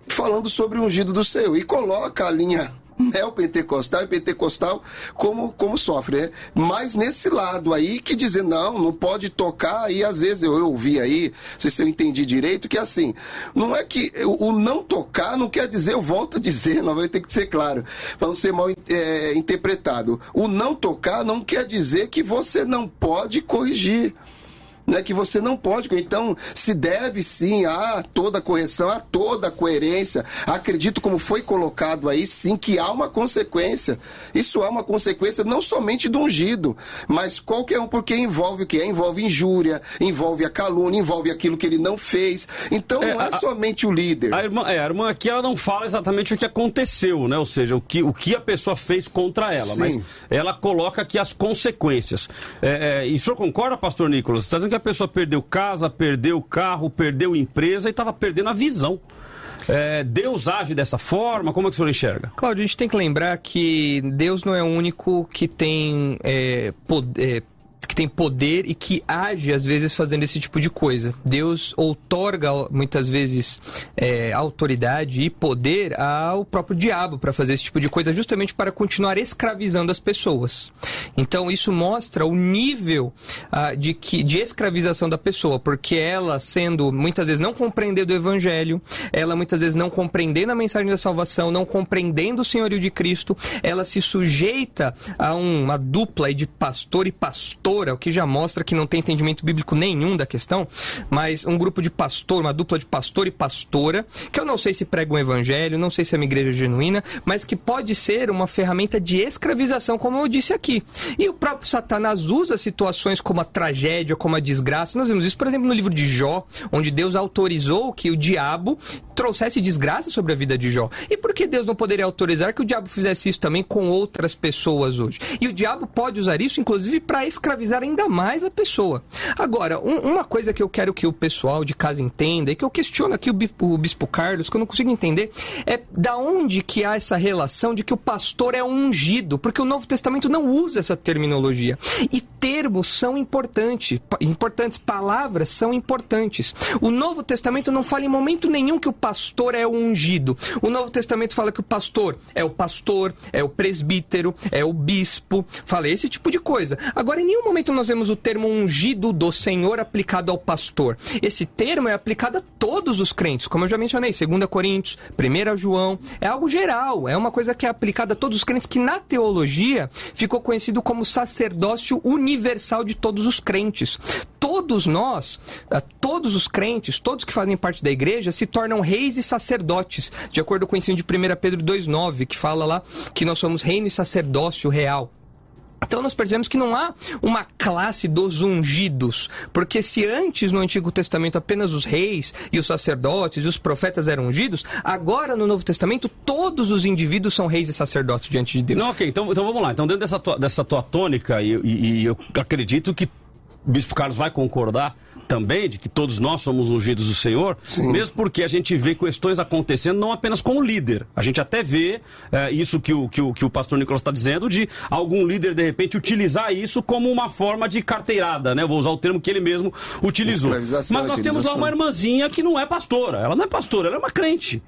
Falando sobre o ungido do Senhor. E coloca a linha neopentecostal e pentecostal como, como sofre, né? Mas nesse lado aí que dizer, não, não pode tocar, e às vezes eu, eu ouvi aí, não sei se eu entendi direito, que assim, não é que o, o não tocar não quer dizer, eu volto a dizer, não vai ter que ser claro, para não ser mal é, interpretado. O não tocar não quer dizer que você não pode corrigir. Né, que você não pode. Então, se deve sim a toda correção, a toda coerência. Acredito, como foi colocado aí, sim, que há uma consequência. Isso há uma consequência não somente do ungido, mas qualquer um, porque envolve o que? Envolve injúria, envolve a calúnia, envolve aquilo que ele não fez. Então, não é, a- somente o líder. A irmã, é, a irmã aqui ela não fala exatamente o que aconteceu, né? Ou seja, o que, o que a pessoa fez contra ela, Sim. mas ela coloca aqui as consequências. É, é, e o senhor concorda, pastor Nicolas? Você está dizendo que a pessoa perdeu casa, perdeu carro, perdeu empresa e estava perdendo a visão. É, Deus age dessa forma? Como é que o senhor enxerga? Cláudio, a gente tem que lembrar que Deus não é o único que tem é, pod- é, que tem poder e que age às vezes fazendo esse tipo de coisa. Deus outorga muitas vezes é, autoridade e poder ao próprio diabo para fazer esse tipo de coisa, justamente para continuar escravizando as pessoas. Então isso mostra o nível ah, de que de escravização da pessoa, porque ela sendo muitas vezes não compreendendo o evangelho, ela muitas vezes não compreendendo a mensagem da salvação, não compreendendo o senhorio de Cristo, ela se sujeita a um- uma dupla de pastor e pastora, o que já mostra que não tem entendimento bíblico nenhum da questão, mas um grupo de pastor, uma dupla de pastor e pastora, que eu não sei se prega o evangelho, não sei se é uma igreja genuína, mas que pode ser uma ferramenta de escravização, como eu disse aqui. E o próprio Satanás usa situações como a tragédia, como a desgraça. Nós vemos isso, por exemplo, no livro de Jó, onde Deus autorizou que o diabo trouxesse desgraça sobre a vida de Jó. E por que Deus não poderia autorizar que o diabo fizesse isso também com outras pessoas hoje? E o diabo pode usar isso, inclusive, para escravizar ainda mais a pessoa. Agora, um- uma coisa que eu quero que o pessoal de casa entenda, e que eu questiono aqui o, o Bispo Carlos, que eu não consigo entender, é da onde que há essa relação de que o pastor é ungido, porque o Novo Testamento não usa essa terminologia. E termos são importantes, importantes, palavras são importantes. O Novo Testamento não fala em momento nenhum que o pastor é ungido. O Novo Testamento fala que o pastor é o pastor, é o presbítero, é o bispo, fala esse tipo de coisa. Agora, em nenhum momento nós vemos o termo ungido do Senhor aplicado ao pastor. Esse termo é aplicado a todos os crentes, como eu já mencionei, 2 Coríntios, 1 João, é algo geral, é uma coisa que é aplicada a todos os crentes, que na teologia ficou conhecido como sacerdócio universal de todos os crentes. Todos nós, ah, todos os crentes, todos que fazem parte da igreja, se tornam reis e sacerdotes, de acordo com o ensino de 1 Pedro 2,9, que fala lá que nós somos reino e sacerdócio real. Então nós percebemos que não há uma classe dos ungidos, porque se antes no Antigo Testamento apenas os reis e os sacerdotes e os profetas eram ungidos, agora no Novo Testamento todos os indivíduos são reis e sacerdotes diante de Deus. Não, ok, então, então vamos lá. Então, dentro dessa tua, dessa tua tônica, e, e- e eu acredito que o Bispo Carlos vai concordar também de que todos nós somos ungidos do Senhor, mesmo porque a gente vê questões acontecendo não apenas com o líder. A gente até vê eh, isso que o, que, o, que o pastor Nicolas está dizendo, de algum líder, de repente, utilizar isso como uma forma de carteirada, né? Vou usar o termo que ele mesmo utilizou. Mas nós temos lá uma irmãzinha que não é pastora. Ela não é pastora, ela é uma crente.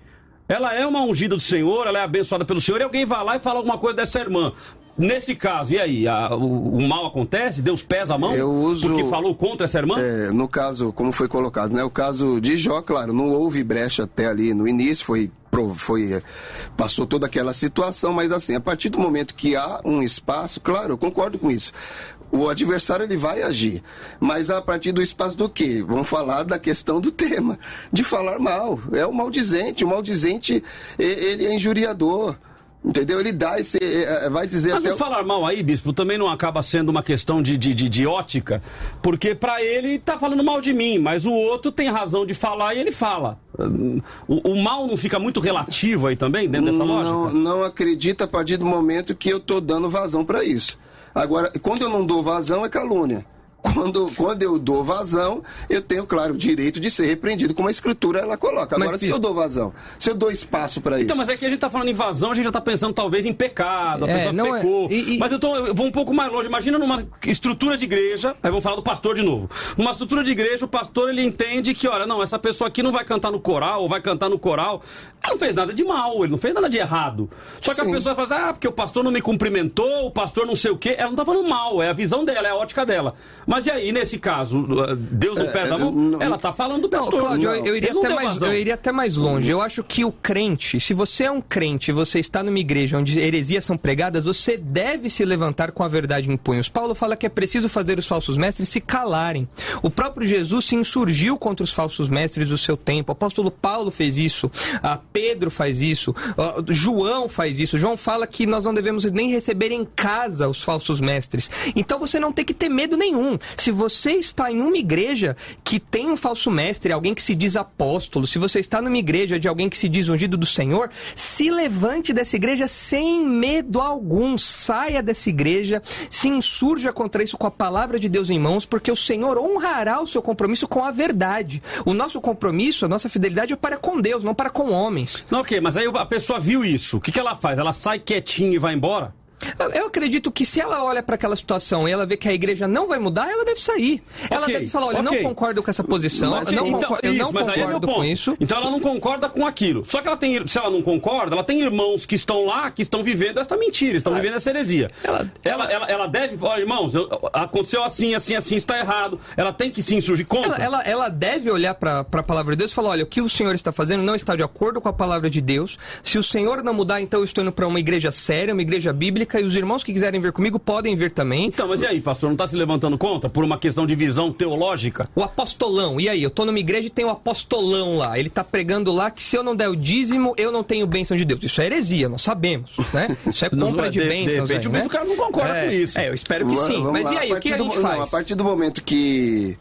Ela é uma ungida do Senhor, ela é abençoada pelo Senhor, e alguém vai lá e fala alguma coisa dessa irmã. Nesse caso, e aí? A- o, o mal acontece? Deus pesa a mão? Eu uso- Porque falou contra essa irmã? É, no caso, como foi colocado, né? O caso de Jó, claro, não houve brecha até ali no início, foi foi é, passou toda aquela situação, mas assim, a partir do momento que há um espaço, claro, eu concordo com isso. O adversário ele vai agir, mas a partir do espaço do quê? Vamos falar da questão do tema, de falar mal. É o maldizente, o maldizente ele é injuriador. Entendeu? Ele dá esse. é, é, Vai dizer Mas até. falar mal aí, bispo, também não acaba sendo uma questão de, de, de, de ótica, porque pra ele tá falando mal de mim, mas o outro tem razão de falar e ele fala. O, o mal não fica muito relativo aí também, dentro dessa não, lógica? não acredita a partir do momento que eu tô dando vazão para isso. Agora, quando eu não dou vazão, é calúnia. Quando, quando eu dou vazão, eu tenho, claro, o direito de ser repreendido, como a escritura ela coloca. Agora, Mas, se eu dou vazão, se eu dou espaço para isso. Então, mas é que a gente tá falando em invasão, a gente já tá pensando talvez em pecado, a É, pessoa não é- pecou. e- e- Mas eu, tô, eu vou um pouco mais longe. Imagina numa estrutura de igreja, aí vamos falar do pastor de novo. Numa estrutura de igreja, o pastor ele entende que, olha, não, essa pessoa aqui não vai cantar no coral, ou vai cantar no coral. Ele não fez nada de mal, ele não fez nada de errado. Só que a Sim. pessoa fala assim, ah, porque o pastor não me cumprimentou, o pastor não sei o quê. Ela não tá falando mal, é a visão dela, é a ótica dela. Mas e aí, nesse caso, Deus não pesa a mão? não- Ela tá falando do Não, pastor. Cláudio, eu, eu iria não até mais, eu iria até mais longe. Eu acho que o crente, se você é um crente e você está numa igreja onde heresias são pregadas, você deve se levantar com a verdade em punhos. Paulo fala que é preciso fazer os falsos mestres se calarem. O próprio Jesus se insurgiu contra os falsos mestres do seu tempo. O apóstolo Paulo fez isso, Pedro faz isso, João faz isso. João fala que nós não devemos nem receber em casa os falsos mestres. Então você não tem que ter medo nenhum. Se você está em uma igreja que tem um falso mestre, alguém que se diz apóstolo, se você está numa igreja de alguém que se diz ungido do Senhor, se levante dessa igreja sem medo algum. Saia dessa igreja, se insurja contra isso com a palavra de Deus em mãos, porque o Senhor honrará o seu compromisso com a verdade. O nosso compromisso, a nossa fidelidade é para com Deus, não para com homens. Não, ok, mas aí a pessoa viu isso. O que, que ela faz? Ela sai quietinha e vai embora? Eu- acredito que se ela olha para aquela situação e ela vê que a igreja não vai mudar, ela deve sair. Ela Ok, deve falar, olha, eu ok. não concordo com essa posição, Mas, não, então, concor- eu isso, não é concordo ponto. com isso. Então ela não concorda com aquilo. Só que ela tem, se ela não concorda, ela tem irmãos que estão lá, que estão vivendo essa mentira, estão vivendo essa heresia. Ela, ela, ela, deve, olha, irmãos, eu- aconteceu assim, assim, assim, está errado. Ela tem que se insurgir contra. Ela, ela, ela deve olhar para a palavra de Deus e falar: olha, o que o Senhor está fazendo não está de acordo com a palavra de Deus. Se o Senhor não mudar, então eu estou indo para uma igreja séria, uma igreja bíblica, e os irmãos que quiserem vir comigo podem vir também. Então, mas e aí, pastor, não está se levantando contra por uma questão de visão teológica? O apostolão, e aí? Eu tô numa igreja e tem o apostolão lá. Ele tá pregando lá que se eu não der o dízimo, eu não tenho bênção de Deus. Isso é heresia, nós sabemos, né? Isso é compra de de- de bênçãos. repente, aí, né? o cara não concorda É, com isso. É, eu espero que sim. vamos Mas lá, e aí, o que a do gente faz? não, a partir do momento que.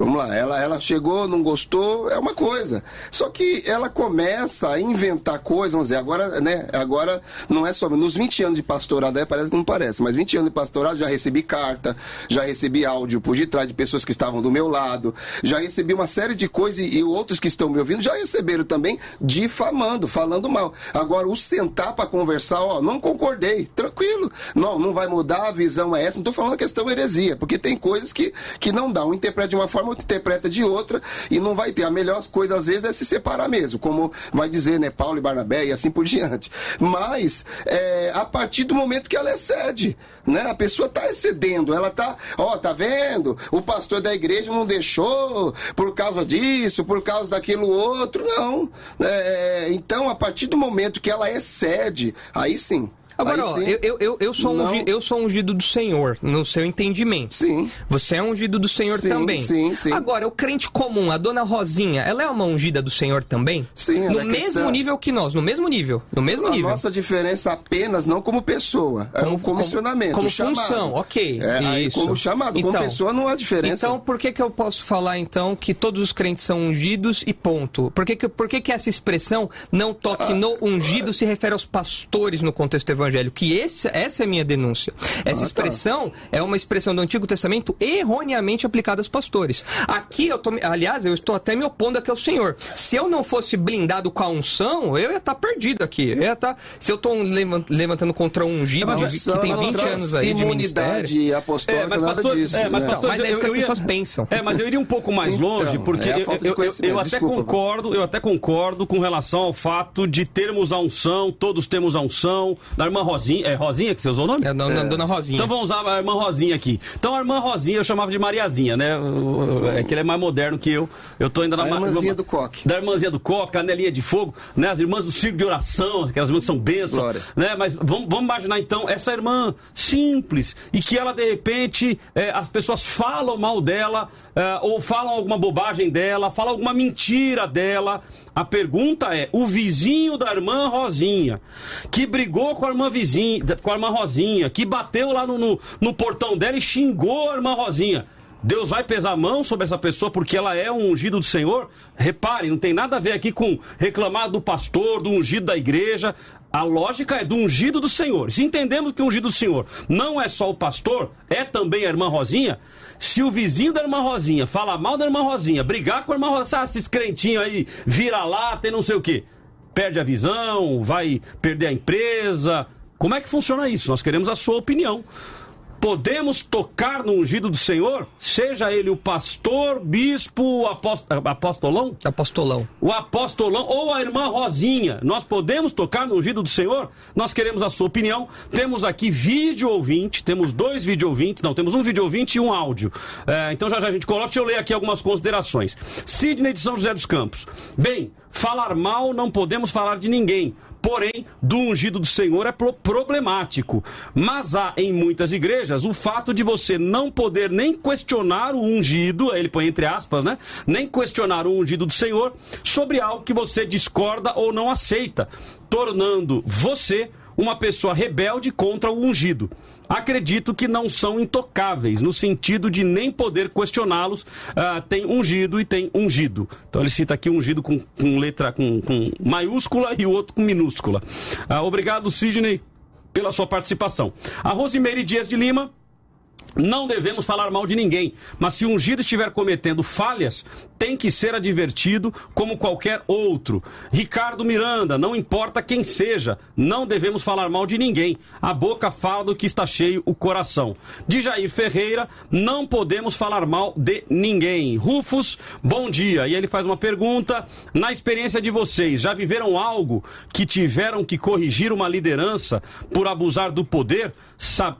Vamos lá, ela, ela chegou, não gostou, é uma coisa. Só que ela começa a inventar coisas, vamos dizer, agora, né? Agora não é só. Nos 20 anos de pastorado, é, parece que não parece, mas 20 anos de pastorado já recebi carta, já recebi áudio por detrás de pessoas que estavam do meu lado, já recebi uma série de coisas e, e outros que estão me ouvindo já receberam também difamando, falando mal. Agora, o sentar para conversar, ó, não concordei, tranquilo. Não, não vai mudar, a visão é essa. Não estou falando a questão heresia, porque tem coisas que, que não dá. Um interpreta de uma forma, outro interpreta de outra, e não vai ter. A melhor coisa, às vezes, é se separar mesmo, como vai dizer, né, Paulo e Barnabé e assim por diante. Mas, é, a partir do momento que ela excede, né, a pessoa está excedendo, ela está, ó, tá vendo? O pastor da igreja não deixou por causa disso, por causa daquilo outro, não. É, então, a partir do momento que ela excede, aí sim. Agora, ó, eu, eu, eu, sou Não. ungi- eu sou ungido do Senhor, no seu entendimento. Sim. Você é ungido do Senhor Sim, também. sim, sim. Agora, o crente comum, a dona Rosinha, ela é uma ungida do Senhor também? Sim, No é mesmo cristã. nível que nós, no mesmo nível. No mesmo A nível. nossa diferença apenas não como pessoa, é Como- o comissionamento, como o chamado. função, ok, É, isso. como chamado, como Então- pessoa não há diferença. Então, por que, que eu posso falar, então, que todos os crentes são ungidos e ponto? Por que, que, por que, que essa expressão não Ah, toque no ungido se refere aos pastores no contexto evangélico? Que esse, essa é a minha denúncia. Essa Ah, tá. expressão é uma expressão do Antigo Testamento erroneamente aplicada aos pastores. Aqui, eu tô, me- aliás, eu estou até me opondo aqui ao Senhor. Se eu não fosse blindado com a unção, eu ia estar perdido aqui. Eu ia estar, se eu estou levantando contra um ungido Mas que tem não 20 traz anos aí de ministério... imunidade apostólica, nada disso. é, mas né? pastores, Mas é isso que eu as ia- pessoas pensam. É, mas eu iria um pouco mais Então, longe, porque é a eu, eu- eu até Desculpa, concordo, eu até concordo com relação ao fato de termos a unção, todos temos a unção, da irmã Rosinha, é Rosinha que você usou o nome? É, dona, dona Rosinha. Então vamos usar a irmã Rosinha aqui. Então a irmã Rosinha eu chamava de Mariazinha, né? É que ele é mais moderno que eu. Eu tô ainda na A ma- irmãzinha do coque. Da irmãzinha do coque, canelinha de fogo, né? As irmãs do circo de oração, aquelas irmãs que são bênçãos, né? Mas vamos, vamos imaginar então essa irmã simples e que ela de repente é, as pessoas falam mal dela é, ou falam alguma bobagem dela, falam alguma mentira dela. A pergunta é: o vizinho da irmã Rosinha, que brigou com a irmã vizinha, com a irmã Rosinha, que bateu lá no, no, no portão dela e xingou a irmã Rosinha. Deus vai pesar a mão sobre essa pessoa porque ela é um ungido do Senhor? Repare, não tem nada a ver aqui com reclamar do pastor, do ungido da igreja. A lógica é do ungido do Senhor. Se entendemos que o ungido do Senhor não é só o pastor, é também a irmã Rosinha. Se o vizinho da irmã Rosinha fala mal da irmã Rosinha, brigar com a irmã Rosinha, ah, esses crentinhos aí, vira lá, tem não sei o quê. Perde a visão, vai perder a empresa. Como é que funciona isso? Nós queremos a sua opinião. Podemos tocar no ungido do Senhor? Seja ele o pastor, bispo, apostolão? Apostolão. O apostolão ou a irmã Rosinha. Nós podemos tocar no ungido do Senhor? Nós queremos a sua opinião. Temos aqui vídeo ouvinte, temos dois vídeo ouvintes, não, temos um vídeo ouvinte e um áudio. É, então já já a gente coloca, deixa eu ler aqui algumas considerações. Sidney de São José dos Campos. Bem, falar mal não podemos falar de ninguém. Porém, do ungido do Senhor é problemático. Mas há em muitas igrejas o fato de você não poder nem questionar o ungido, ele põe entre aspas, né? Nem questionar o ungido do Senhor sobre algo que você discorda ou não aceita, tornando você uma pessoa rebelde contra o ungido acredito que não são intocáveis, no sentido de nem poder questioná-los. Uh, tem ungido e tem ungido. Então ele cita aqui ungido com, com letra com, com, maiúscula e o outro com minúscula. Uh, obrigado, Sidney, pela sua participação. A Rosimeire Dias de Lima. Não devemos falar mal de ninguém, mas se o ungido estiver cometendo falhas, tem que ser advertido como qualquer outro. Ricardo Miranda, não importa quem seja, não devemos falar mal de ninguém. A boca fala do que está cheio o coração. De Jair Ferreira, não podemos falar mal de ninguém. Rufus, bom dia. E ele faz uma pergunta: na experiência de vocês, já viveram algo que tiveram que corrigir uma liderança por abusar do poder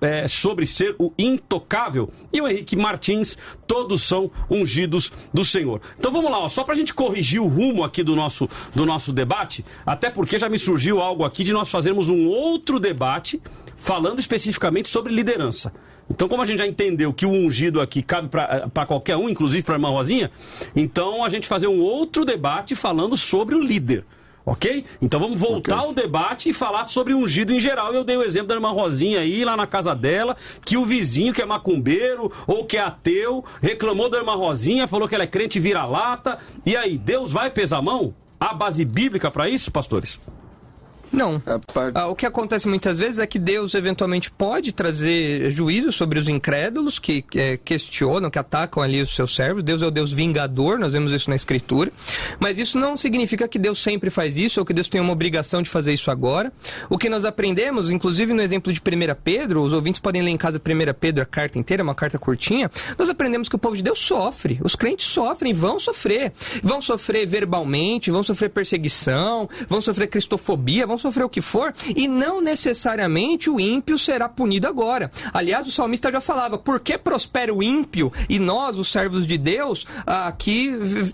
é, sobre ser o intocável? E o Henrique Martins, todos são ungidos do Senhor. Então vamos lá, ó, só para a gente corrigir o rumo aqui do nosso, do nosso debate, até porque já me surgiu algo aqui de nós fazermos um outro debate falando especificamente sobre liderança. Então, como a gente já entendeu que o ungido aqui cabe para qualquer um, inclusive para a irmã Rosinha, então a gente fazer um outro debate falando sobre o líder. Ok? Então vamos voltar okay. ao debate e falar sobre ungido em geral. Eu dei o exemplo da irmã Rosinha aí, lá na casa dela, que o vizinho que é macumbeiro ou que é ateu reclamou da irmã Rosinha, falou que ela é crente vira-lata. E aí, Deus vai pesar a mão? Há base bíblica para isso, pastores? Não. Part... Ah, o que acontece muitas vezes é que Deus eventualmente pode trazer juízo sobre os incrédulos que é, questionam, que atacam ali os seus servos. Deus é o Deus vingador, nós vemos isso na Escritura. Mas isso não significa que Deus sempre faz isso ou que Deus tem uma obrigação de fazer isso agora. O que nós aprendemos, inclusive no exemplo de 1 Pedro, os ouvintes podem ler em casa 1 Pedro a carta inteira, uma carta curtinha. Nós aprendemos que o povo de Deus sofre. Os crentes sofrem, vão sofrer. Vão sofrer verbalmente, vão sofrer perseguição, vão sofrer cristofobia, vão sofrer o que for, e não necessariamente o ímpio será punido agora. Aliás, o salmista já falava: por que prospera o ímpio e nós, os servos de Deus, aqui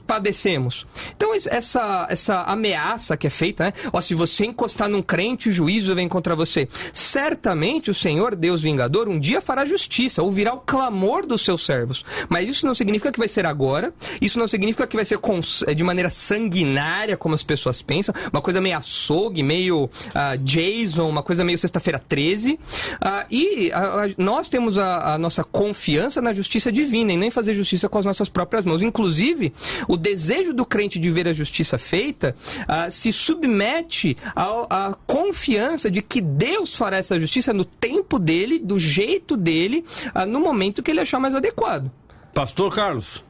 padecemos? Então, essa, essa ameaça que é feita, né? Ó, se você encostar num crente, o juízo vem contra você. Certamente o Senhor, Deus vingador, um dia fará justiça, ouvirá o clamor dos seus servos. Mas isso não significa que vai ser agora, isso não significa que vai ser de maneira sanguinária, como as pessoas pensam, uma coisa meio açougue, meio uh, Jason, uma coisa meio Sexta-feira 13. Uh, e uh, nós temos a, a, nossa confiança na justiça divina e nem fazer justiça com as nossas próprias mãos. Inclusive, o desejo do crente de ver a justiça feita se submete à confiança de que Deus fará essa justiça no tempo dele, do jeito dele, no momento que ele achar mais adequado. Pastor Carlos.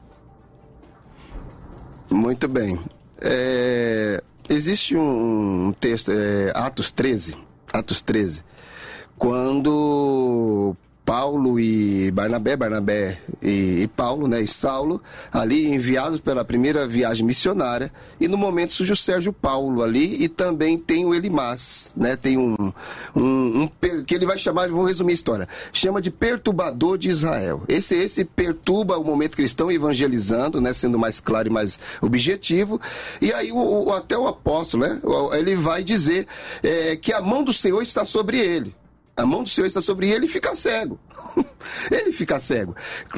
Muito bem. É, Existe um texto, é, Atos 13, Atos 13, quando Paulo e Barnabé, Barnabé e, e, Paulo, né, e Saulo, ali enviados pela primeira viagem missionária, e no momento surge o Sérgio Paulo ali, e também tem o Elimás, né, tem um, um, um, que ele vai chamar, vou resumir a história, chama de perturbador de Israel. Esse, esse perturba o momento cristão evangelizando, né, sendo mais claro e mais objetivo, e aí o, o até o apóstolo, né, ele vai dizer é, que a mão do Senhor está sobre ele a mão do Senhor está sobre ele e fica cego. ele fica cego.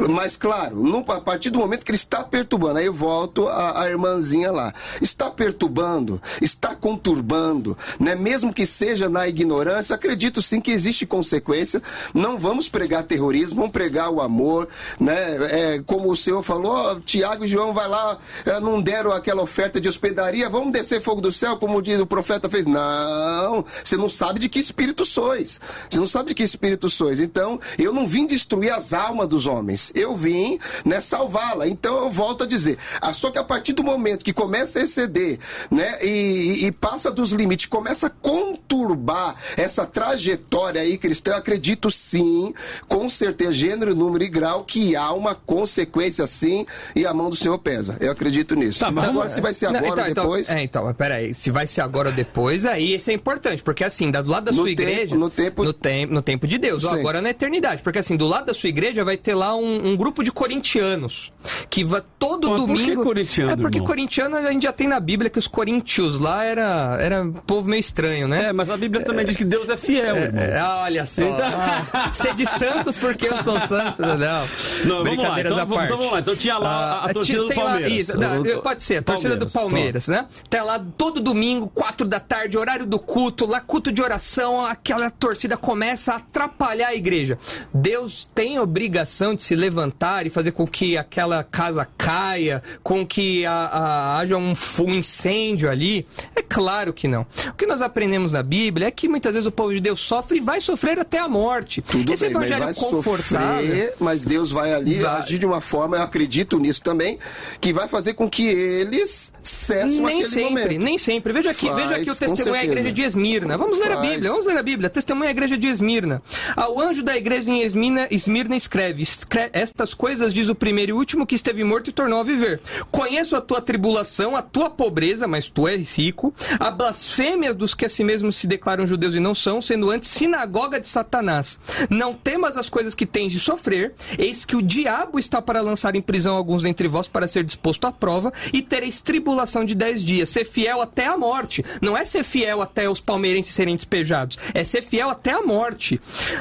Mas, claro, no, a partir do momento que ele está perturbando, aí eu volto a, a irmãzinha lá. Está perturbando, está conturbando, né? mesmo que seja na ignorância, acredito sim que existe consequência. Não vamos pregar terrorismo, vamos pregar o amor. Né? É, como o Senhor falou, Tiago e João vai lá, é, não deram aquela oferta de hospedaria, vamos descer fogo do céu, como o profeta fez. Não, você não sabe de que espírito sois. Você não sabe de que espírito sois. Então, eu não vim destruir as almas dos homens. Eu vim né, salvá-la. Então, eu volto a dizer. Ah, só que a partir do momento que começa a exceder né, e, e passa dos limites, começa a conturbar essa trajetória aí cristã, eu acredito sim, com certeza, gênero, número e grau, que há uma consequência sim e a mão do Senhor pesa. Eu acredito nisso. Tá, mas agora, se vai ser Não, agora então, ou então, depois. é, então, peraí, se vai ser agora ou depois, aí isso é importante, porque assim, do lado da No sua tempo- igreja. no tempo- No, tem- no tempo de Deus, ou Sim. agora na eternidade. Porque assim, do lado da sua igreja vai ter lá um, um grupo de corintianos. Que vai todo Mas por que domingo. corintiano, É porque irmão? corintiano a gente já tem na Bíblia que os coríntios lá era, era um povo meio estranho, né? É, mas a Bíblia também diz que Deus é fiel, irmão. É, olha só. Então- Ah, ser de Santos porque eu sou santo, não. Não, vamos lá. Brincadeiras Então, à vamos- parte. então vamos lá. Então tinha lá a- a Ah, torcida do tem lá- Palmeiras. isso, não, pode ser, a torcida do Palmeiras, Palmeiras, né? Tá lá todo domingo, quatro da tarde, horário do culto, lá culto de oração, aquela torcida começa a atrapalhar a igreja. Deus tem obrigação de se levantar e fazer com que aquela casa caia, com que a- a- haja um, um incêndio ali? É claro que não. O que nós aprendemos na Bíblia é que muitas vezes o povo de Deus sofre e vai sofrer até a morte. Tudo Esse bem, mas evangelho vai confortável. sofrer, mas Deus vai ali Vai. agir de uma forma, eu acredito nisso também, que vai fazer com que eles cessem Nem sempre, momento. nem sempre. Veja aqui, Faz, veja aqui o testemunho da igreja de Esmirna. Vamos ler a. Bíblia, vamos ler a Bíblia. Testemunho da igreja de Esmirna. Ao anjo da igreja em Esmirna, Esmirna escreve, escre- Estas coisas diz o primeiro e último que esteve morto e tornou a viver. Conheço a tua tribulação, a tua pobreza, mas tu és rico. A blasfêmia dos que a si mesmos se declaram judeus e não são, sendo antes sinagoga de Satanás. Não temas as coisas que tens de sofrer, eis que o diabo está para lançar em prisão alguns dentre vós para ser disposto à prova, e tereis tribulação de dez dias. Ser fiel até a morte. Não é ser fiel até os palmeirenses serem despejados, é ser fiel até a morte.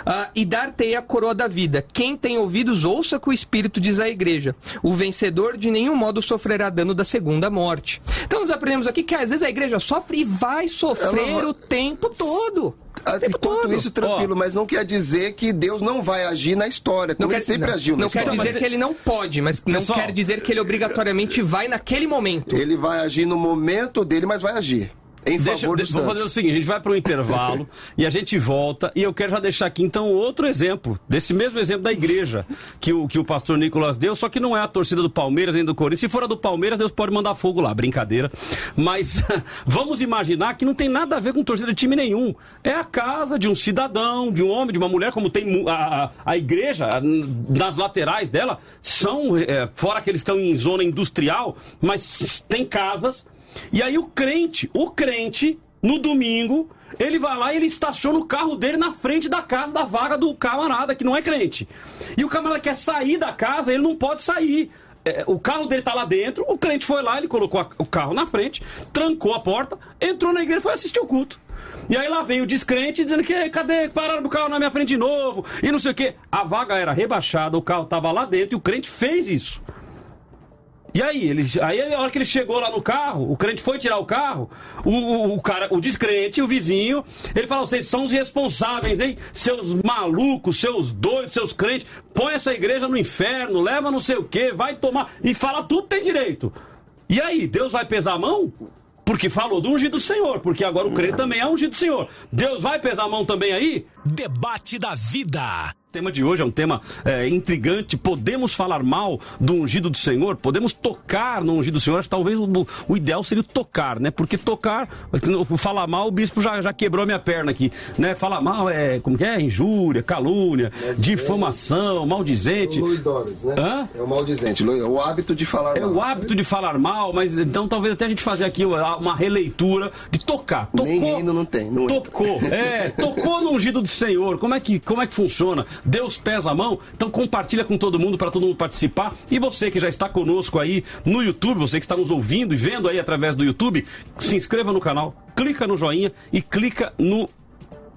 Ah, e dar-te a coroa da vida. Quem tem ouvidos, ouça que o Espírito diz à igreja. O vencedor de nenhum modo sofrerá dano da segunda morte. Então nós aprendemos aqui que às vezes a igreja sofre e vai sofrer Ela o tempo todo. Enquanto todo. isso, tranquilo, mas não quer dizer que Deus não vai agir na história, como Não ele quer, sempre não, agiu na não quer história. dizer que ele não pode, mas não Pessoal- quer dizer que ele obrigatoriamente vai naquele momento. Ele vai agir no momento dele, mas vai agir. Em Deixa, favor do vamos fazer o Santos. seguinte, a gente vai para o intervalo e a gente volta. E eu quero já deixar aqui então outro exemplo, desse mesmo exemplo da igreja que o, que o pastor Nicolas deu, só que não é a torcida do Palmeiras nem do Corinthians. Se for a do Palmeiras, Deus pode mandar fogo lá, brincadeira. Mas vamos imaginar que não tem nada a ver com torcida de time nenhum. É a casa de um cidadão, de um homem, de uma mulher, como tem a, a, a igreja, nas laterais dela, são, é, fora que eles estão em zona industrial, mas tem casas e aí o crente, o crente, no domingo, ele vai lá e ele estaciona o carro dele na frente da casa da vaga do camarada que não é crente. E o camarada quer sair da casa, ele não pode sair. É, o carro dele tá lá dentro, o crente foi lá, ele colocou a- o carro na frente, trancou a porta, entrou na igreja e foi assistir o culto. E aí lá vem o descrente dizendo que cadê? Pararam o carro na minha frente de novo e não sei o quê. A vaga era rebaixada, o carro tava lá dentro e o crente fez isso. E aí, ele, aí a hora que ele chegou lá no carro, o crente foi tirar o carro, o, o, o cara, o descrente, o vizinho, ele falou: vocês são os responsáveis, hein? Seus malucos, seus doidos, seus crentes, põe essa igreja no inferno, leva não sei o quê, vai tomar. E fala tudo tem direito. E aí, Deus vai pesar a mão? Porque falou do ungido do Senhor, porque agora o crente também é ungido do Senhor. Deus vai pesar a mão também aí? Debate da vida. O tema de hoje é um tema é, intrigante. Podemos falar mal do ungido do Senhor? Podemos tocar no ungido do Senhor? Talvez o, o ideal seria o tocar, né? Porque tocar, falar mal, o bispo já, já quebrou a minha perna aqui, né? Falar mal é, como que é? Injúria, calúnia, difamação, maldizente. Luidores, né? Hã? É o maldizente, é o hábito de falar É mal. o hábito de falar mal, mas então talvez até a gente fazer aqui uma releitura de tocar. Tocou, Nem reino não tem, não entra. tocou, é, tocou no ungido do Senhor. Como é que como é que funciona? Deus pesa a mão. Então compartilha com todo mundo para todo mundo participar. E você que já está conosco aí no YouTube, você que está nos ouvindo e vendo aí através do YouTube, se inscreva no canal, clica no joinha e clica no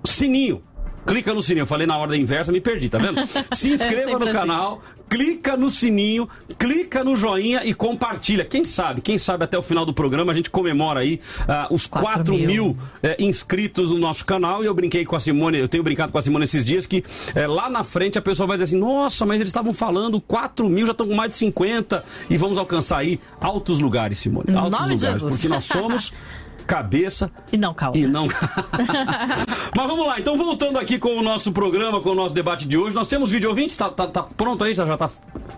sininho. Clica no sininho, eu falei na ordem inversa, me perdi, tá vendo? Se inscreva no assim. canal, clica no sininho, clica no joinha e compartilha. Quem sabe, quem sabe até o final do programa a gente comemora aí ah, os 4 Quatro mil, mil. eh, inscritos no nosso canal. E eu brinquei com a Simone, eu tenho brincado com a Simone esses dias que eh, lá na frente a pessoa vai dizer assim: nossa, mas eles estavam falando 4 mil, já estão com mais de 50 e vamos alcançar aí altos lugares, Simone. Altos nome lugares. Porque nós somos cabeça. E não cauda. E não. Mas vamos lá, então voltando aqui com o nosso programa, com o nosso debate de hoje. Nós temos vídeo ouvinte, tá, tá, tá pronto aí, já tá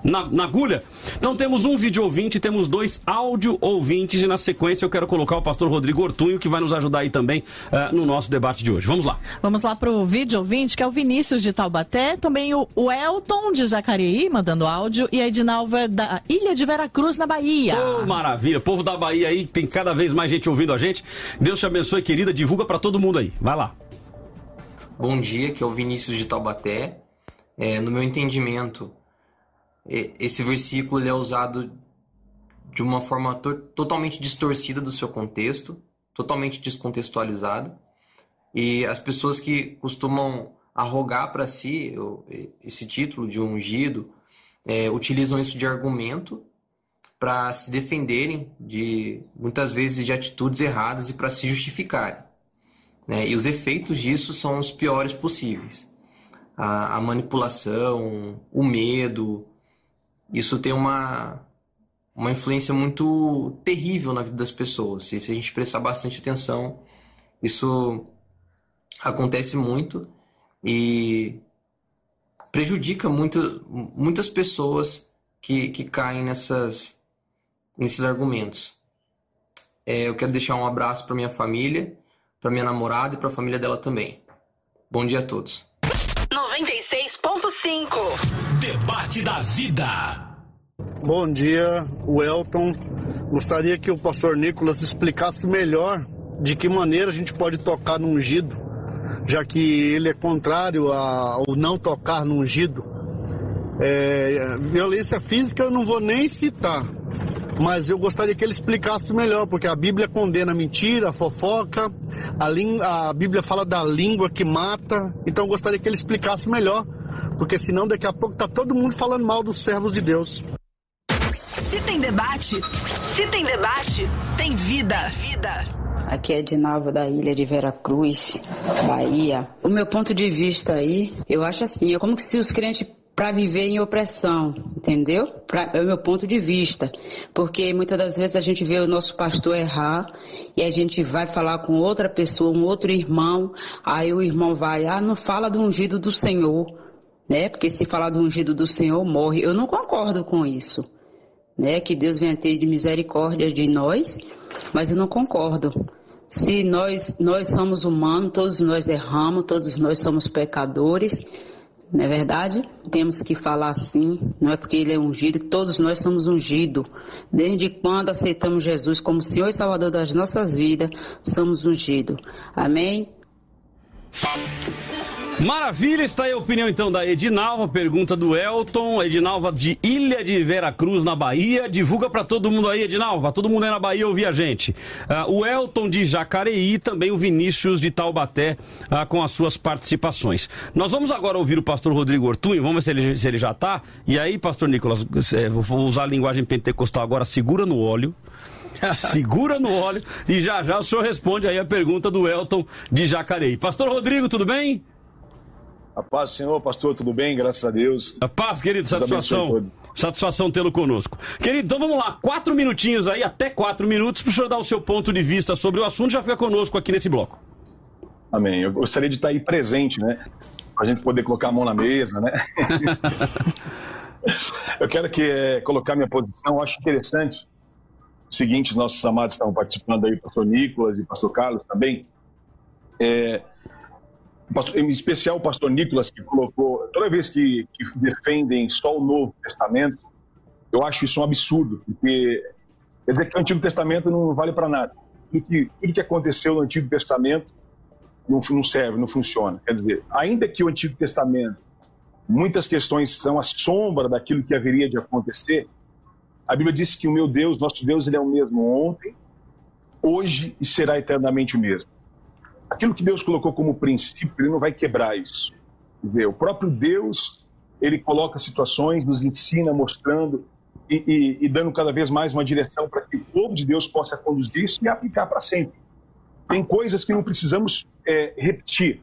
na, na agulha? Então temos um vídeo ouvinte, temos dois áudio ouvintes e na sequência eu quero colocar o pastor Rodrigo Ortunho que vai nos ajudar aí também uh, no nosso debate de hoje. Vamos lá. Vamos lá pro vídeo ouvinte, que é o Vinícius de Taubaté, também o, o Elton de Jacareí, mandando áudio, e a Edinalva da Ilha de Veracruz, na Bahia. Oh, maravilha. Povo da Bahia aí, tem cada vez mais gente ouvindo a gente. Deus te abençoe, querida. Divulga para todo mundo aí. Vai lá. Bom dia, que é o Vinícius de Taubaté. É, no meu entendimento, esse versículo é usado de uma forma to totalmente distorcida do seu contexto, totalmente descontextualizada. E as pessoas que costumam arrogar para si esse título de ungido é, utilizam isso de argumento para se defenderem de muitas vezes de atitudes erradas e para se justificarem. Né? E os efeitos disso são os piores possíveis. A, a manipulação, o medo, isso tem uma, uma influência muito terrível na vida das pessoas. E se a gente prestar bastante atenção, isso acontece muito e prejudica muito, muitas pessoas que, que caem nessas, nesses argumentos. É, eu quero deixar um abraço para minha família, para minha namorada e para a família dela também. Bom dia a todos. 96.5 Debate da Vida. Bom dia, Welton. Gostaria que o pastor Nicolas explicasse melhor de que maneira a gente pode tocar no ungido, já que ele é contrário ao não tocar no ungido. É, violência física eu não vou nem citar, mas eu gostaria que ele explicasse melhor, porque a Bíblia condena a mentira, a fofoca, a, a Bíblia fala da língua que mata, então eu gostaria que ele explicasse melhor, porque senão daqui a pouco tá todo mundo falando mal dos servos de Deus. Se tem debate, se tem debate, tem vida. Vida. Aqui é Dinalva da ilha de Veracruz, Bahia. O meu ponto de vista aí, eu acho assim, é como se os crentes para viver em opressão, entendeu? Pra, é o meu ponto de vista. Porque muitas das vezes a gente vê o nosso pastor errar e a gente vai falar com outra pessoa, um outro irmão, aí o irmão vai, ah, não fala do ungido do Senhor, né? Porque se falar do ungido do Senhor, morre. Eu não concordo com isso, né? Que Deus venha ter de misericórdia de nós, mas eu não concordo. Se nós, nós somos humanos, todos nós erramos, todos nós somos pecadores, não é verdade? Temos que falar assim, não é porque ele é ungido, que todos nós somos ungidos. Desde quando aceitamos Jesus como Senhor e Salvador das nossas vidas, somos ungidos. Amém? Maravilha, está aí a opinião então da Edinalva, pergunta do Elton, Edinalva de Ilha de Veracruz, na Bahia. Divulga para todo mundo aí, Edinalva, todo mundo aí na Bahia ouvir a gente. Uh, o Elton de Jacareí, também o Vinícius de Taubaté, uh, com as suas participações. Nós vamos agora ouvir o pastor Rodrigo Ortunho, vamos ver se ele, se ele já está. E aí, pastor Nicolas, é, vou usar a linguagem pentecostal agora, segura no óleo. segura no óleo e já já o senhor responde aí a pergunta do Elton de Jacareí. Pastor Rodrigo, tudo bem? A paz, Senhor, pastor, tudo bem? Graças a Deus. A paz, querido, Deus satisfação. Satisfação tê-lo conosco. Querido, então vamos lá, quatro minutinhos aí, até quatro minutos, para o senhor dar o seu ponto de vista sobre o assunto, já fica conosco aqui nesse bloco. Amém. Eu gostaria de estar aí presente, né? Para a gente poder colocar a mão na mesa, né? eu quero que, é, colocar minha posição, eu acho interessante o seguinte, os nossos amados estão participando aí, pastor Nicolas e pastor Carlos também. É, em especial o pastor Nicolas, que colocou, toda vez que, que defendem só o Novo Testamento, eu acho isso um absurdo, porque quer dizer que o Antigo Testamento não vale para nada. Tudo que, tudo que aconteceu no Antigo Testamento não, não serve, não funciona. Quer dizer, ainda que o Antigo Testamento, muitas questões são a sombra daquilo que haveria de acontecer, a Bíblia diz que o meu Deus, nosso Deus, ele é o mesmo ontem, hoje e será eternamente o mesmo aquilo que Deus colocou como princípio, ele não vai quebrar isso. Quer dizer, o próprio Deus, ele coloca situações, nos ensina, mostrando e, e, e dando cada vez mais uma direção para que o povo de Deus possa conduzir isso e aplicar para sempre. Tem coisas que não precisamos é, repetir.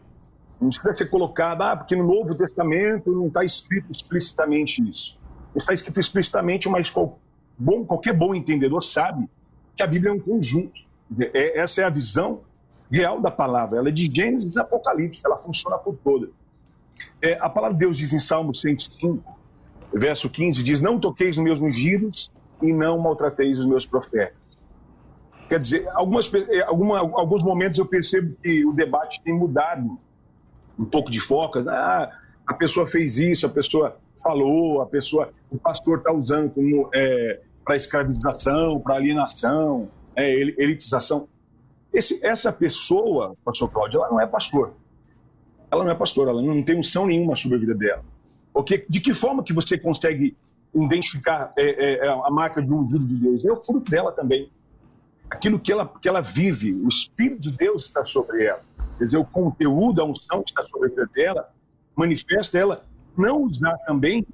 Não precisa ser colocado, ah, porque no Novo Testamento não está escrito explicitamente isso. Está escrito explicitamente, mas qual, bom, qualquer bom entendedor sabe que a Bíblia é um conjunto. É, essa é a visão real da palavra. Ela é de Gênesis a Apocalipse, ela funciona por toda. É, a palavra de Deus diz em Salmo 105, verso 15, diz: Não toqueis nos meus ungidos e não maltrateis os meus profetas. Quer dizer, algumas, é, alguma, alguns momentos eu percebo que o debate tem mudado um pouco de focas. Ah, a pessoa fez isso, a pessoa falou, a pessoa, o pastor está usando como é, para escravização, para alienação, é, elitização. Esse, essa pessoa, pastor Cláudio, ela não é pastor. Ela não é pastor, ela não tem unção nenhuma sobre a vida dela. Porque, de que forma que você consegue identificar é, é, é a marca de um ungido de Deus? É o fruto dela também. Aquilo que ela, que ela vive, o Espírito de Deus está sobre ela. Quer dizer, o conteúdo, a unção que está sobre a vida dela, manifesta ela não usar também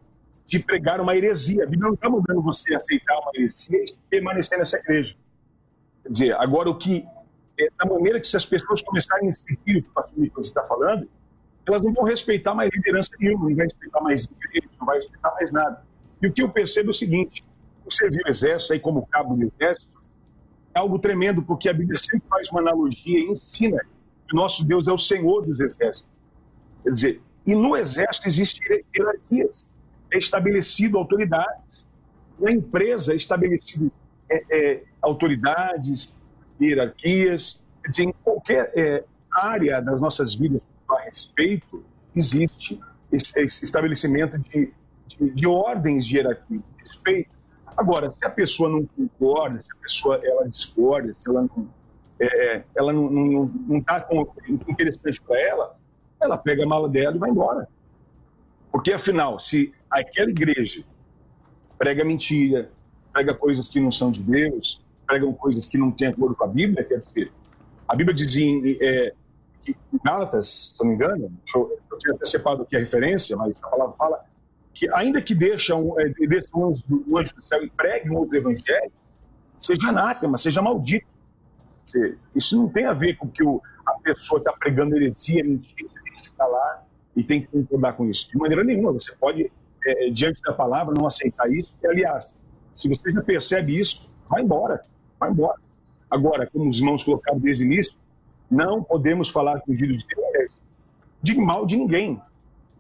de pregar uma heresia. A Bíblia não está mandando você aceitar uma heresia e permanecer nessa igreja. Quer dizer, agora o que, é, da maneira que se as pessoas começarem a seguir o que o está falando, elas não vão respeitar mais liderança nenhuma, não vai respeitar mais igreja, não vai respeitar mais nada. E o que eu percebo é o seguinte, você viu o exército aí como cabo do exército, é algo tremendo, porque a Bíblia sempre faz uma analogia e ensina que o nosso Deus é o Senhor dos exércitos. Quer dizer, e no exército existem hierarquias, é estabelecido autoridades. Na empresa é estabelecido é, é, autoridades, hierarquias. Dizer, em qualquer é, área das nossas vidas a respeito, existe esse, esse estabelecimento de, de, de, ordens de hierarquia, de respeito. Agora, se a pessoa não concorda, se a pessoa ela discorda, se ela não é, ela não está interessante para ela, ela pega a mala dela e vai embora. Porque, afinal, se aquela igreja prega mentira, prega coisas que não são de Deus, pregam coisas que não têm acordo com a Bíblia, quer dizer, a Bíblia diz em, é, em Gálatas, se não me engano, eu, eu tinha até separado aqui a referência, mas a palavra fala que ainda que deixa um, é, desse um anjo, um anjo do céu e pregue um outro evangelho, seja anátema, seja maldito. Isso não tem a ver com que o, a pessoa está pregando heresia, mentira, você tem que ficar lá e tem que concordar com isso. De maneira nenhuma, você pode, é, diante da palavra, não aceitar isso. E, aliás, se você já percebe isso, vai embora, vai embora. Agora, como os irmãos colocaram desde o início, não podemos falar com o de Deus de mal de ninguém.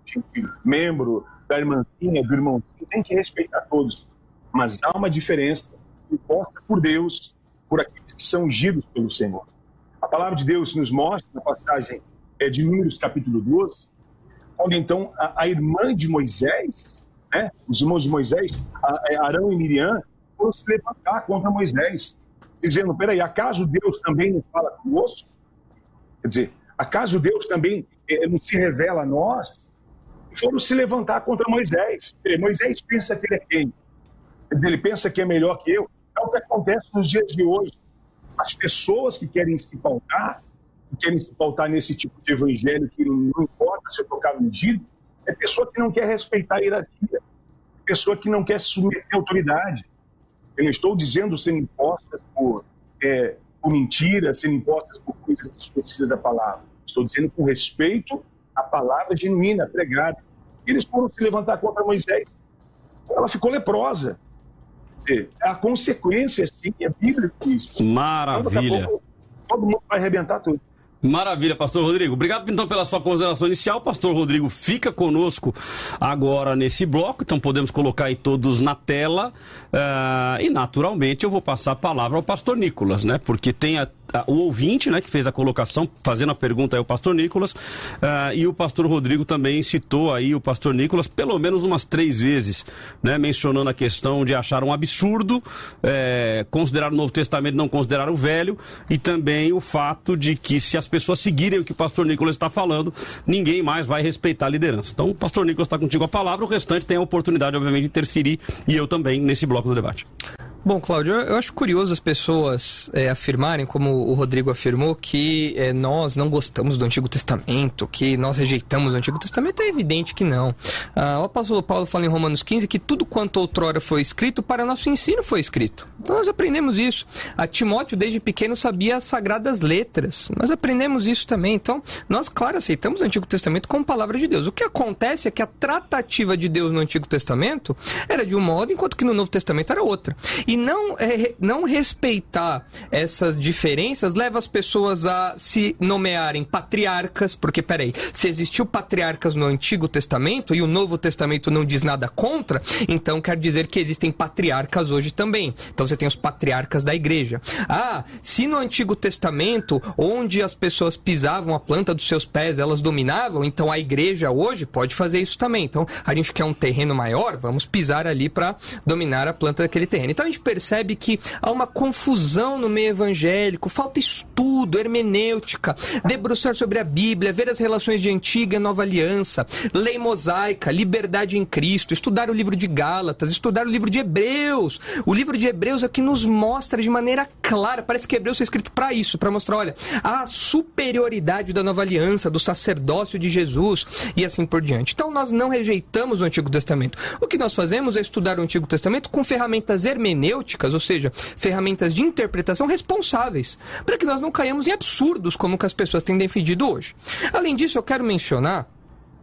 De membro da irmãzinha, do irmãozinho, tem que respeitar todos. Mas há uma diferença imposta por Deus por aqueles que são ungidos pelo Senhor. A palavra de Deus nos mostra, na passagem é, de Números, capítulo 12, onde então a, a irmã de Moisés, né, os irmãos de Moisés, é, Arão e Miriam, foram se levantar contra Moisés, dizendo: peraí, acaso Deus também não fala conosco? Quer dizer, acaso Deus também é, não se revela a nós? Foram se levantar contra Moisés. Moisés pensa que ele é quem? Ele pensa que é melhor que eu. É o que acontece nos dias de hoje. As pessoas que querem se pautar, que querem se pautar nesse tipo de evangelho que não importa se eu tocar ungido, é pessoa que não quer respeitar a hierarquia, pessoa que não quer se submeter à autoridade. Eu não estou dizendo sendo impostas por, é, por mentiras, sendo impostas por coisas distorcidas da palavra. Estou dizendo com respeito à palavra genuína, pregada. Eles foram se levantar contra Moisés. Ela ficou leprosa dizer, a consequência, sim, é bíblico isso. Maravilha. Então, todo mundo vai arrebentar tudo. Maravilha, pastor Rodrigo. Obrigado então pela sua consideração inicial. Pastor Rodrigo fica conosco agora nesse bloco, então podemos colocar aí todos na tela. Uh, e naturalmente eu vou passar a palavra ao pastor Nicolas, né? Porque tem a o ouvinte, né, que fez a colocação, fazendo a pergunta é o pastor Nicolas, uh, e o pastor Rodrigo também citou aí o pastor Nicolas pelo menos umas três vezes, né, mencionando a questão de achar um absurdo é, considerar o Novo Testamento não considerar o Velho, e também o fato de que se as pessoas seguirem o que o pastor Nicolas está falando, ninguém mais vai respeitar a liderança. Então, o pastor Nicolas está contigo a palavra, o restante tem a oportunidade, obviamente, de interferir, e eu também, nesse bloco do debate. Bom, Cláudio, eu acho curioso as pessoas é, afirmarem, como o Rodrigo afirmou, que é, nós não gostamos do Antigo Testamento, que nós rejeitamos o Antigo Testamento. É evidente que não. Ah, o apóstolo Paulo fala em Romanos 15 que tudo quanto outrora foi escrito, para nosso ensino foi escrito. Então, nós aprendemos isso. A Timóteo, desde pequeno, sabia as sagradas letras. Nós aprendemos isso também. Então, nós, claro, aceitamos o Antigo Testamento como palavra de Deus. O que acontece é que a tratativa de Deus no Antigo Testamento era de um modo, enquanto que no Novo Testamento era outra. E Não, é, não respeitar essas diferenças leva as pessoas a se nomearem patriarcas, porque, peraí, se existiu patriarcas no Antigo Testamento e o Novo Testamento não diz nada contra, então quer dizer que existem patriarcas hoje também. Então você tem os patriarcas da igreja. Ah, se no Antigo Testamento, onde as pessoas pisavam a planta dos seus pés, elas dominavam, então a igreja hoje pode fazer isso também. Então a gente quer um terreno maior, vamos pisar ali para dominar a planta daquele terreno. Então a gente percebe que há uma confusão no meio evangélico, falta estudo, hermenêutica, debruçar sobre a Bíblia, ver as relações de antiga e nova aliança, lei mosaica, liberdade em Cristo, estudar o livro de Gálatas, estudar o livro de Hebreus. O livro de Hebreus é que nos mostra de maneira clara, parece que Hebreus foi escrito para isso, para mostrar, olha, a superioridade da nova aliança, do sacerdócio de Jesus e assim por diante. Então nós não rejeitamos o Antigo Testamento. O que nós fazemos é estudar o Antigo Testamento com ferramentas hermenêuticas, ou seja, ferramentas de interpretação responsáveis, para que nós não caiamos em absurdos como que as pessoas têm defendido hoje. Além disso, eu quero mencionar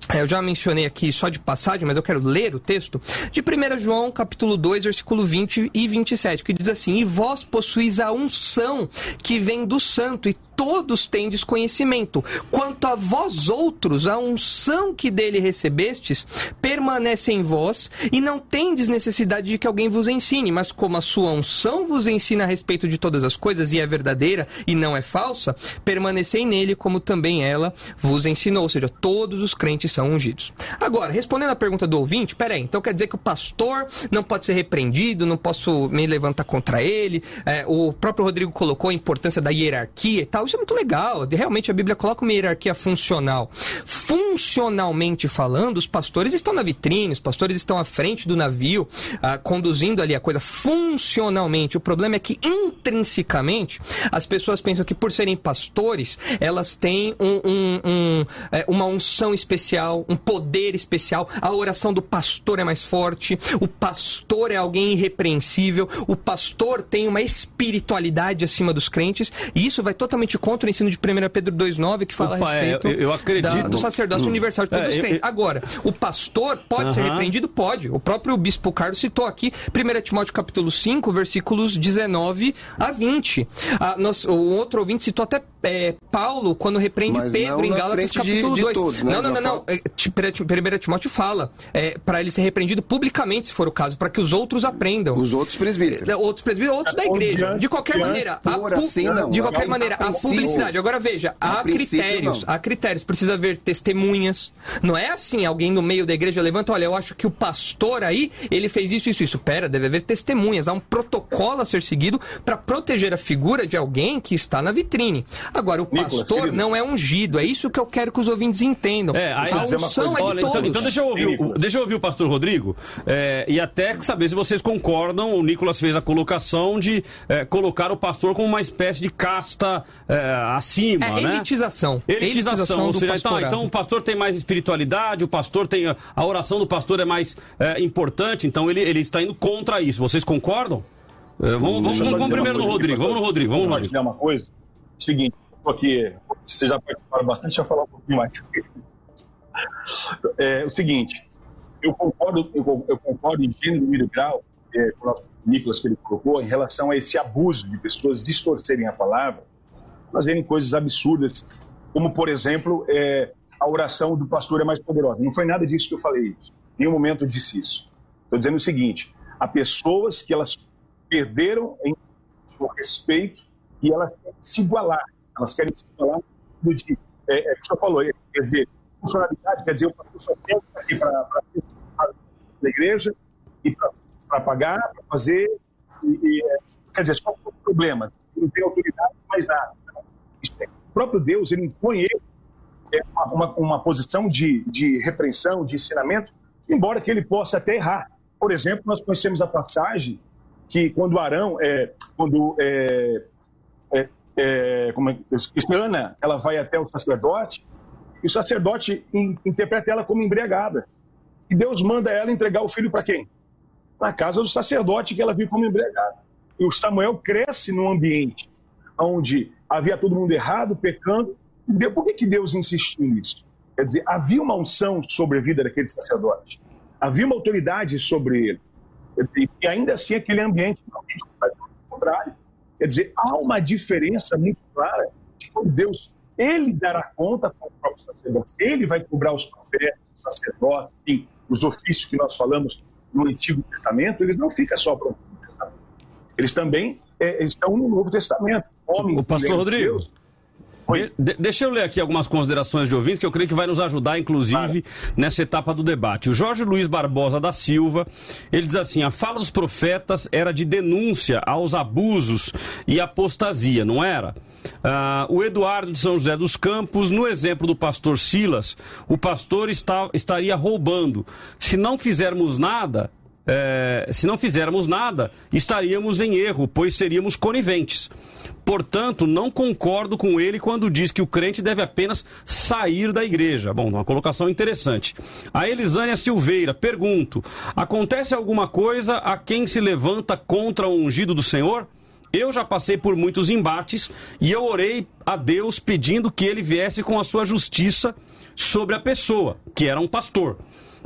é, eu já mencionei aqui só de passagem, mas eu quero ler o texto de 1 João, capítulo 2, versículo 20 e 27, que diz assim: E vós possuís a unção que vem do santo, e todos têm desconhecimento. Quanto a vós outros, a unção que dele recebestes permanece em vós e não tendes necessidade de que alguém vos ensine, mas como a sua unção vos ensina a respeito de todas as coisas e é verdadeira e não é falsa, permanecei nele como também ela vos ensinou. Ou seja, todos os crentes são ungidos. Agora, respondendo à pergunta do ouvinte, peraí, então quer dizer que o pastor não pode ser repreendido, não posso me levantar contra ele, é, o próprio Rodrigo colocou a importância da hierarquia e tal isso é muito legal. Realmente a Bíblia coloca uma hierarquia funcional. Funcionalmente falando, os pastores estão na vitrine, os pastores estão à frente do navio, ah, conduzindo ali a coisa funcionalmente. O problema é que intrinsecamente as pessoas pensam que por serem pastores, elas têm um, um, um, é, uma unção especial, um poder especial. A oração do pastor é mais forte, o pastor é alguém irrepreensível, o pastor tem uma espiritualidade acima dos crentes, e isso vai totalmente totalmente contra o ensino de 1 Pedro 2,9, que fala Opa, a respeito é, eu, eu acredito. Da, do sacerdócio hum. universal de todos é, os crentes. Eu, Agora, o pastor pode uh -huh. ser repreendido? Pode. O próprio Bispo Carlos citou aqui 1 Timóteo capítulo 5, versículos 19 a 20. Ah, nós, o outro ouvinte citou até é, Paulo quando repreende Mas Pedro em Gálatas capítulo de, 2. De todos, né? Não, não, não, não. 1 é, Timóteo fala é, para ele ser repreendido publicamente, se for o caso, para que os outros aprendam. Os outros presbíteros. É, outros presbíteros, outros da igreja. De qualquer maneira. Assim, não. De qualquer maneira, a publicidade. Agora veja, há critérios. Há critérios. Precisa haver testemunhas. Não é assim, alguém no meio da igreja levanta, olha, eu acho que o pastor aí, ele fez isso, isso, isso. Pera, deve haver testemunhas. Há um protocolo a ser seguido para proteger a figura de alguém que está na vitrine. Agora, o Nicolas, pastor querido. não é ungido. É isso que eu quero que os ouvintes entendam. É, aí, a unção é de olha, todos. Então, então deixa, eu ouvir, o, deixa eu ouvir o pastor Rodrigo é, e até saber se vocês concordam. O Nicolas fez a colocação de é, colocar o pastor como uma espécie de casta é, acima, é, né? Elitização. Elitização. elitização ou seja, então, então, o pastor tem mais espiritualidade, o pastor tem. A oração do pastor é mais é, importante, então ele, ele está indo contra isso. Vocês concordam? É, vamos, vamos, vamos, vamos primeiro no Rodrigo. Vamos no Rodrigo. Vamos Rodrigo. uma coisa. Seguinte, aqui, vocês já participaram bastante, deixa eu falar um pouquinho mais. É o seguinte, eu concordo, eu, eu concordo em gênero e grau é, com o Nicolas que ele colocou em relação a esse abuso de pessoas distorcerem a palavra, fazerem coisas absurdas, como por exemplo é, a oração do pastor é mais poderosa. Não foi nada disso que eu falei. Em nenhum momento eu disse isso. Estou dizendo o seguinte: há pessoas que elas perderam em respeito e elas querem se igualar. Elas querem se igualar no dia. É, é o que o senhor falou, quer dizer, funcionalidade, quer dizer, o pastor só tem aqui para da igreja e para pagar, para fazer, e, e, é, quer dizer, só problemas. Não tem autoridade, mais nada. É, o próprio Deus, ele impõe ele é, uma, uma, posição de, de repreensão, de ensinamento, embora que ele possa até errar. Por exemplo, nós conhecemos a passagem que quando Arão, é, quando é, é, é, como é, Ana, ela vai até o sacerdote, e o sacerdote in, interpreta ela como embriagada. E Deus manda ela entregar o filho para quem? Na casa do sacerdote que ela viu como embriagada. E o Samuel cresce num ambiente onde havia todo mundo errado, pecando. Por que, que Deus insistiu nisso? Quer dizer, havia uma unção sobre a vida daquele sacerdote. Havia uma autoridade sobre ele. e ainda assim aquele ambiente contrário. Quer dizer, há uma diferença muito clara de como Deus, ele dará conta com o próprio sacerdote, ele vai cobrar os profetas, os sacerdotes, sim, os ofícios que nós falamos no Antigo Testamento, eles não ficam só para o Antigo Testamento. Eles também é, estão no Novo Testamento. Homens o pastor Rodrigo. Deus, de, deixa eu ler aqui algumas considerações de ouvintes que eu creio que vai nos ajudar, inclusive, claro. nessa etapa do debate. O Jorge Luiz Barbosa da Silva, ele diz assim: a fala dos profetas era de denúncia aos abusos e apostasia, não era? Ah, o Eduardo de São José dos Campos, no exemplo do pastor Silas, o pastor está, estaria roubando. Se não fizermos nada, é, se não fizermos nada, estaríamos em erro, pois seríamos coniventes. Portanto, não concordo com ele quando diz que o crente deve apenas sair da igreja. Bom, uma colocação interessante. A Elisânia Silveira, pergunto: acontece alguma coisa a quem se levanta contra o ungido do Senhor? Eu já passei por muitos embates e eu orei a Deus pedindo que ele viesse com a sua justiça sobre a pessoa, que era um pastor.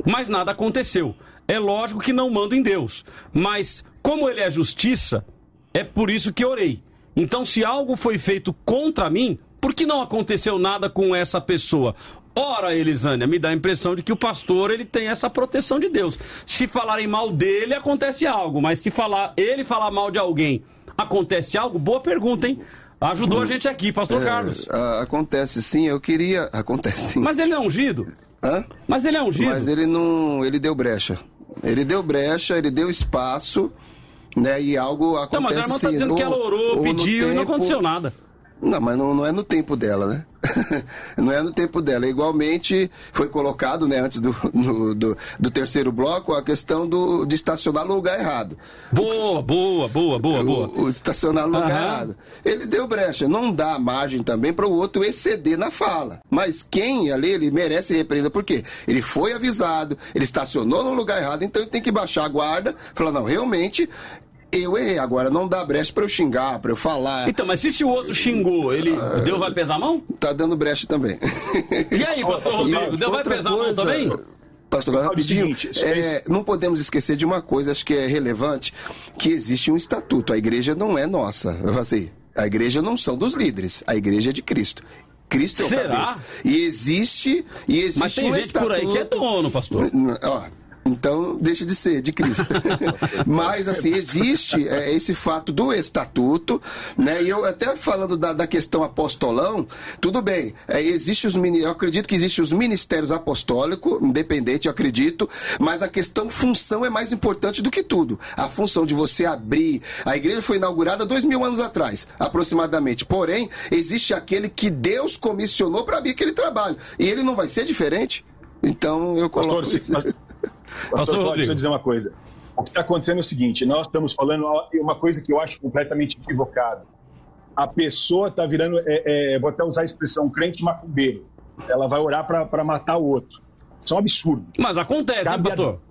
Mas nada aconteceu. É lógico que não mando em Deus, mas como ele é justiça, é por isso que orei. Então, se algo foi feito contra mim, por que não aconteceu nada com essa pessoa? Ora, Elisânia, me dá a impressão de que o pastor ele tem essa proteção de Deus. Se falarem mal dele, acontece algo, mas se falar ele falar mal de alguém, acontece algo? Boa pergunta, hein? Ajudou a gente aqui, pastor é, Carlos. Acontece sim, eu queria. Acontece sim. Mas ele é ungido? Hã? Mas ele é ungido. Mas ele não. Ele deu brecha. Ele deu brecha, ele deu espaço né? E algo acontece. Não, mas a irmã está dizendo que ela orou, pediu tempo... e não aconteceu nada. Não, mas não, não é no tempo dela, né? não é no tempo dela. Igualmente foi colocado, né, antes do, no, do, do, terceiro bloco, a questão do, de estacionar no lugar errado. Boa, boa, boa, boa, boa. O, o estacionar no lugar errado. Ele deu brecha. Não dá margem também para o outro exceder na fala. Mas quem ali, ele merece repreenda. Por quê? Ele foi avisado, ele estacionou no lugar errado, então ele tem que baixar a guarda, falar, não, realmente eu errei, agora não dá brecha pra eu xingar, pra eu falar. Então, mas se, se o outro xingou, ele. Uh, Deus vai pesar a mão? Tá dando brecha também. E aí, pastor Rodrigo, Deus vai pesar coisa, a mão também? Pastor, agora rapidinho. É, não podemos esquecer de uma coisa, acho que é relevante, que existe um estatuto. A igreja não é nossa. Assim, a igreja não são dos líderes, a igreja é de Cristo. Cristo é o Será? cabeça. E existe, e existe Mas tem um gente estatuto... por aí que é dono, pastor. Ó, então, deixa de ser de Cristo. Mas, assim, existe é, esse fato do estatuto, né? E eu até falando da, da questão apostolão, tudo bem, é, existe os, eu acredito que existem os ministérios apostólicos, independente, eu acredito, mas a questão função é mais importante do que tudo. A função de você abrir. A igreja foi inaugurada dois mil anos atrás, aproximadamente. Porém, existe aquele que Deus comissionou para abrir aquele trabalho. E ele não vai ser diferente. Então, eu coloco. Pastor, isso. Pastor, deixa eu dizer uma coisa. O que está acontecendo é o seguinte: nós estamos falando uma coisa que eu acho completamente equivocada. A pessoa está virando, é, é, vou até usar a expressão, crente macumbeiro. Ela vai orar para matar o outro. Isso é um absurdo. Mas acontece, Cabe hein, pastor? A...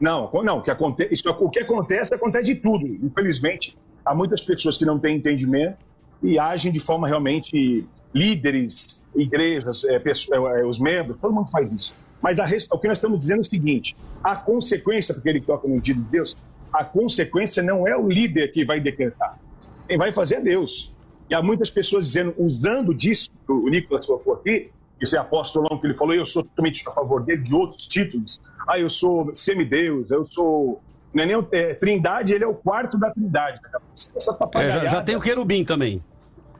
Não, não. O que, acontece, isso, o que acontece, acontece de tudo. Infelizmente, há muitas pessoas que não têm entendimento e agem de forma realmente líderes, igrejas, é, pessoas, é, os membros, todo mundo faz isso. Mas a, o que nós estamos dizendo é o seguinte: a consequência, porque ele toca no dia de Deus, a consequência não é o líder que vai decretar. Quem vai fazer é Deus. E há muitas pessoas dizendo, usando disso, o Nicolas falou aqui, esse apóstolão que ele falou, eu sou totalmente a favor dele, de outros títulos. Ah, eu sou semideus, eu sou. Não é nem é, trindade, ele é o quarto da trindade. Essa é, já, já tem o querubim também.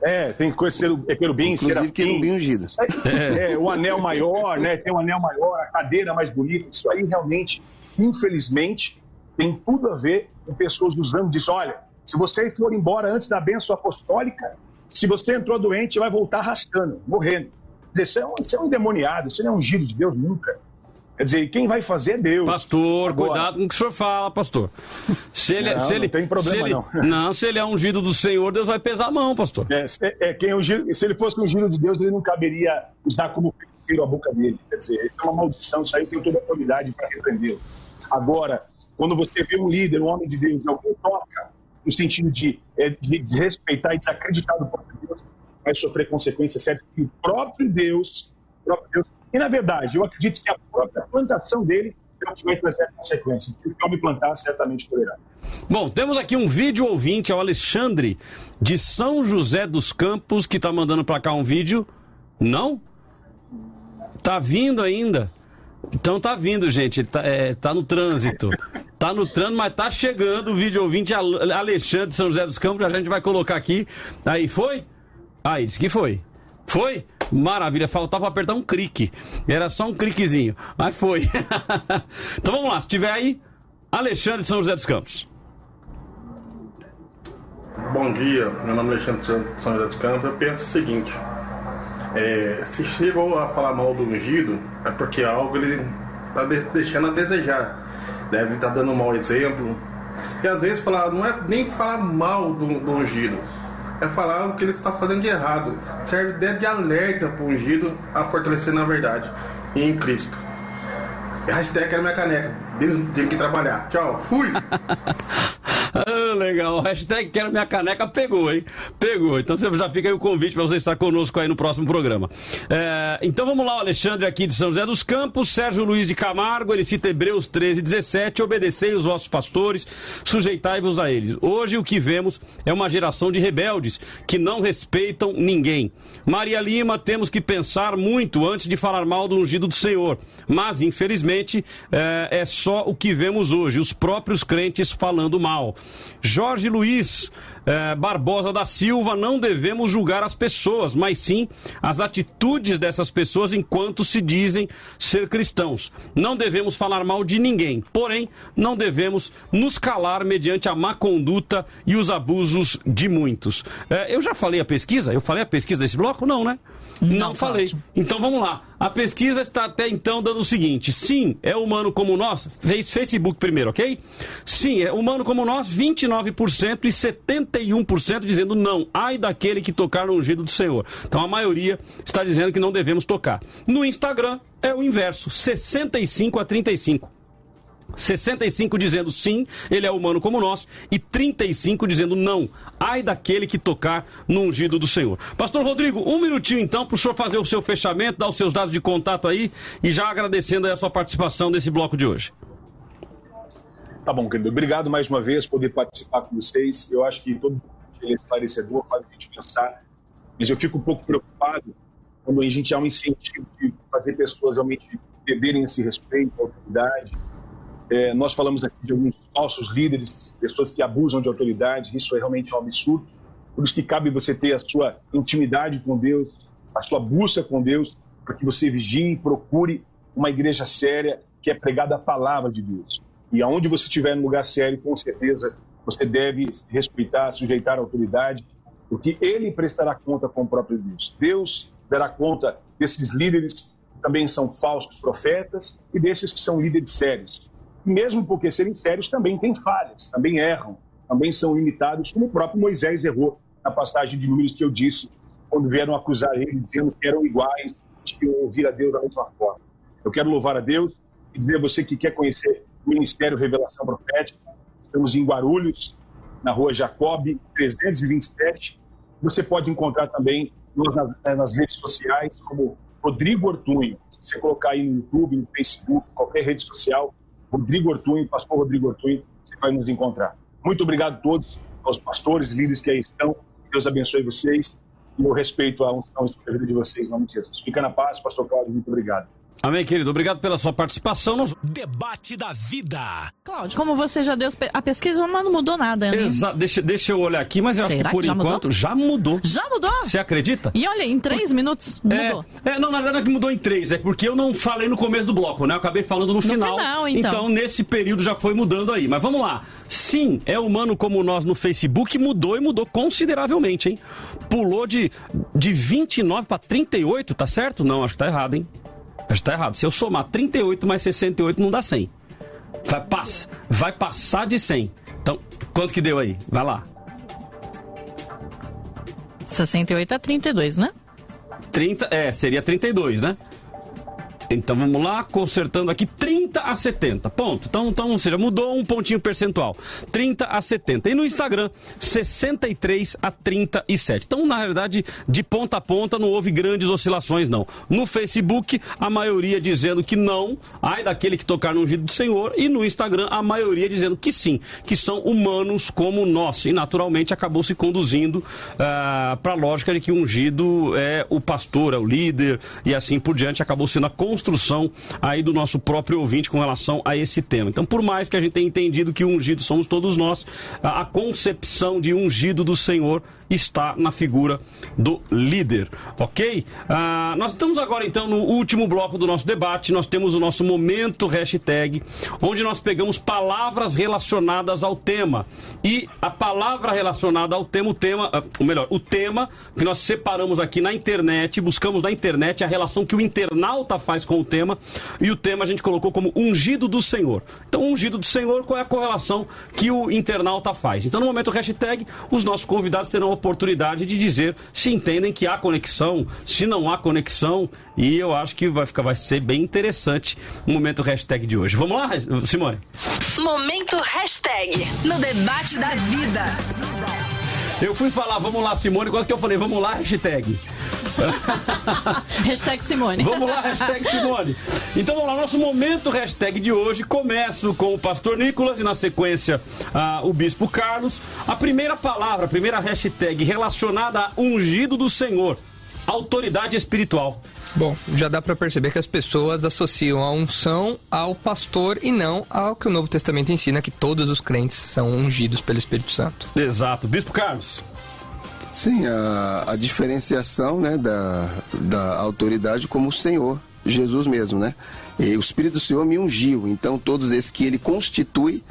É, tem coisa ser é querubim, Inclusive serafim. querubim ungido. É, é, o anel maior, né? Tem um anel maior, a cadeira mais bonita. Isso aí realmente, infelizmente, tem tudo a ver com pessoas usando disso. Olha, se você for embora antes da bênção apostólica, se você entrou doente, vai voltar arrastando, morrendo. Quer dizer, isso é um, isso é um endemoniado, isso não é ungido de Deus nunca. Quer dizer, quem vai fazer é Deus. Pastor, Agora... cuidado com o que o senhor fala, pastor. Se ele, não, se ele, não tem problema, se ele, não. Não, se ele é ungido do Senhor, Deus vai pesar a mão, pastor. É, é, quem é ungido, se ele fosse ungido de Deus, ele não caberia usar como feiticeiro a boca dele. Quer dizer, isso é uma maldição, isso aí tem toda a autoridade para repreendê-lo. Agora, quando você vê um líder, um homem de Deus, alguém toca no sentido de, é, de desrespeitar e desacreditar do próprio Deus, vai sofrer consequências certas que o próprio Deus, o próprio Deus e, na verdade, eu acredito que a própria plantação dele é o que vai trazer a consequência. Se o homem plantar, certamente colherá. Bom, temos aqui um vídeo ouvinte, é o Alexandre, de São José dos Campos, que tá mandando pra cá um vídeo. Não? Tá vindo ainda. Então tá vindo, gente. Tá, é, tá no trânsito. Tá no trânsito, mas tá chegando o vídeo ouvinte Ale- Alexandre de São José dos Campos. A gente vai colocar aqui. Aí, foi? Aí, disse que foi. Foi? Maravilha, faltava apertar um clique. Era só um cliquezinho, mas foi. então vamos lá, se tiver aí, Alexandre de São José dos Campos. Bom dia, meu nome é Alexandre de São José dos Campos. Eu penso o seguinte: é, se chegou a falar mal do ungido, é porque algo ele está deixando a desejar. Deve estar dando um mau exemplo. E às vezes falar, não é nem falar mal do, do ungido, é falar o que ele está fazendo de errado. Serve de, de alerta para o ungido a fortalecer na verdade e em Cristo. Hashtag era minha caneca. Tenho que trabalhar. Tchau. Fui. Ah, legal. Hashtag quero minha caneca pegou, hein? Pegou. Então você já fica aí o convite para você estar conosco aí no próximo programa. É, então vamos lá, o Alexandre aqui de São José dos Campos, Sérgio Luiz de Camargo, ele cita Hebreus 13, 17, obedecei os vossos pastores, sujeitai-vos a eles. Hoje o que vemos é uma geração de rebeldes que não respeitam ninguém. Maria Lima, temos que pensar muito antes de falar mal do ungido do Senhor. Mas, infelizmente, é, é só o que vemos hoje, os próprios crentes falando mal. Jorge Luiz eh, Barbosa da Silva, não devemos julgar as pessoas, mas sim as atitudes dessas pessoas enquanto se dizem ser cristãos. Não devemos falar mal de ninguém, porém, não devemos nos calar mediante a má conduta e os abusos de muitos. Eh, eu já falei a pesquisa? Eu falei a pesquisa desse bloco? Não, né? Não, falei. Então vamos lá. A pesquisa está até então dando o seguinte: sim, é humano como nós. Fez Facebook primeiro, ok? Sim, é humano como nós, 29% e 71% dizendo não. Ai daquele que tocar no ungido do Senhor. Então a maioria está dizendo que não devemos tocar. No Instagram é o inverso: 65 a 35. 65 dizendo sim, ele é humano como nós, e 35 dizendo não. Ai daquele que tocar no ungido do Senhor. Pastor Rodrigo, um minutinho então para o senhor fazer o seu fechamento, dar os seus dados de contato aí e já agradecendo a sua participação nesse bloco de hoje. Tá bom, querido. Obrigado mais uma vez por poder participar com vocês. Eu acho que todo é esclarecedor, faz a gente pensar. Mas eu fico um pouco preocupado quando a gente há um incentivo de fazer pessoas realmente perderem esse respeito, autoridade. É, nós falamos aqui de alguns falsos líderes, pessoas que abusam de autoridade. Isso é realmente um absurdo. Por isso que cabe você ter a sua intimidade com Deus, a sua busca com Deus, para que você vigie e procure uma igreja séria que é pregada a palavra de Deus. E aonde você estiver no lugar sério, com certeza você deve respeitar, sujeitar a autoridade, porque ele prestará conta com o próprio Deus. Deus dará conta desses líderes que também são falsos profetas e desses que são líderes sérios. Mesmo porque serem sérios também têm falhas, também erram, também são limitados, como o próprio Moisés errou na passagem de Números que eu disse, quando vieram acusar ele, dizendo que eram iguais, que ouvir a Deus da mesma forma. Eu quero louvar a Deus e dizer a você que quer conhecer o Ministério Revelação Profética. Estamos em Guarulhos, na rua Jacob, 327. Você pode encontrar também nós nas, eh, nas redes sociais como Rodrigo Ortunho. Se você colocar aí no YouTube, no Facebook, qualquer rede social, Rodrigo Ortunho, pastor Rodrigo Ortunho, você vai nos encontrar. Muito obrigado a todos, aos pastores, líderes que aí estão. Deus abençoe vocês e eu respeito a unção sobre a vida de vocês, em nome de Jesus. Fica na paz, pastor Cláudio, muito obrigado. Amém, querido. Obrigado pela sua participação. Nós... Debate da vida. Cláudio, como você já deu a pesquisa, mas não mudou nada, né? Exato. Deixa, deixa eu olhar aqui, mas eu Será acho que por que já enquanto mudou? já mudou. Já mudou? Você acredita? E olha, em três minutos mudou. É, é, não, na verdade não é que mudou em três, é porque eu não falei no começo do bloco, né? Eu acabei falando no, final. final, então. nesse período já foi mudando aí. Mas vamos lá. Sim, é humano como nós no Facebook, mudou e mudou consideravelmente, hein? Pulou de, de 29 para 38, tá certo? Não, acho que tá errado, hein? Que tá errado. Se eu somar 38 mais 68, não dá 100. Vai, pass, vai passar de 100. Então, quanto que deu aí? Vai lá. 68 a 32, né? 30, é, seria 32, né? Então vamos lá, consertando aqui 30 a 70. Ponto. Então, então ou seja, mudou um pontinho percentual. 30 a 70. E no Instagram, 63 a 37. Então, na verdade, de ponta a ponta não houve grandes oscilações, não. No Facebook, a maioria dizendo que não, ai daquele que tocar no ungido do Senhor. E no Instagram, a maioria dizendo que sim, que são humanos como nós. E naturalmente acabou se conduzindo ah, para a lógica de que o ungido é o pastor, é o líder e assim por diante. Acabou sendo a construção aí do nosso próprio ouvinte com relação a esse tema. Então, por mais que a gente tenha entendido que ungido somos todos nós, a, concepção de ungido do Senhor está na figura do líder, ok? Ah, nós estamos agora então no último bloco do nosso debate. Nós temos o nosso momento hashtag, onde nós pegamos palavras relacionadas ao tema e a palavra relacionada ao tema, o tema, ah, ou melhor, o tema que nós separamos aqui na internet, buscamos na internet a relação que o internauta faz com o tema e o tema a gente colocou como ungido do Senhor. Então, ungido do Senhor, qual é a correlação que o internauta faz? Então, no momento hashtag, os nossos convidados terão a oportunidade de dizer se entendem que há conexão, se não há conexão, e eu acho que vai, ficar, vai ser bem interessante o momento hashtag de hoje. Vamos lá, Simone? Momento hashtag no debate da vida. Eu fui falar, vamos lá, Simone, quase que eu falei, vamos lá, hashtag. hashtag Simone. Vamos lá, hashtag Simone. Então vamos lá, nosso momento hashtag de hoje. Começo com o pastor Nicolas e na sequência o bispo Carlos. A primeira palavra, a primeira hashtag relacionada a ungido do Senhor. Autoridade espiritual. Bom, já dá para perceber que as pessoas associam a unção ao pastor e não ao que o Novo Testamento ensina, que todos os crentes são ungidos pelo Espírito Santo. Exato. Bispo Carlos. Sim, a, a diferenciação né, da, da autoridade como o Senhor, Jesus mesmo, né? E o Espírito do Senhor me ungiu, então todos esses que ele constitui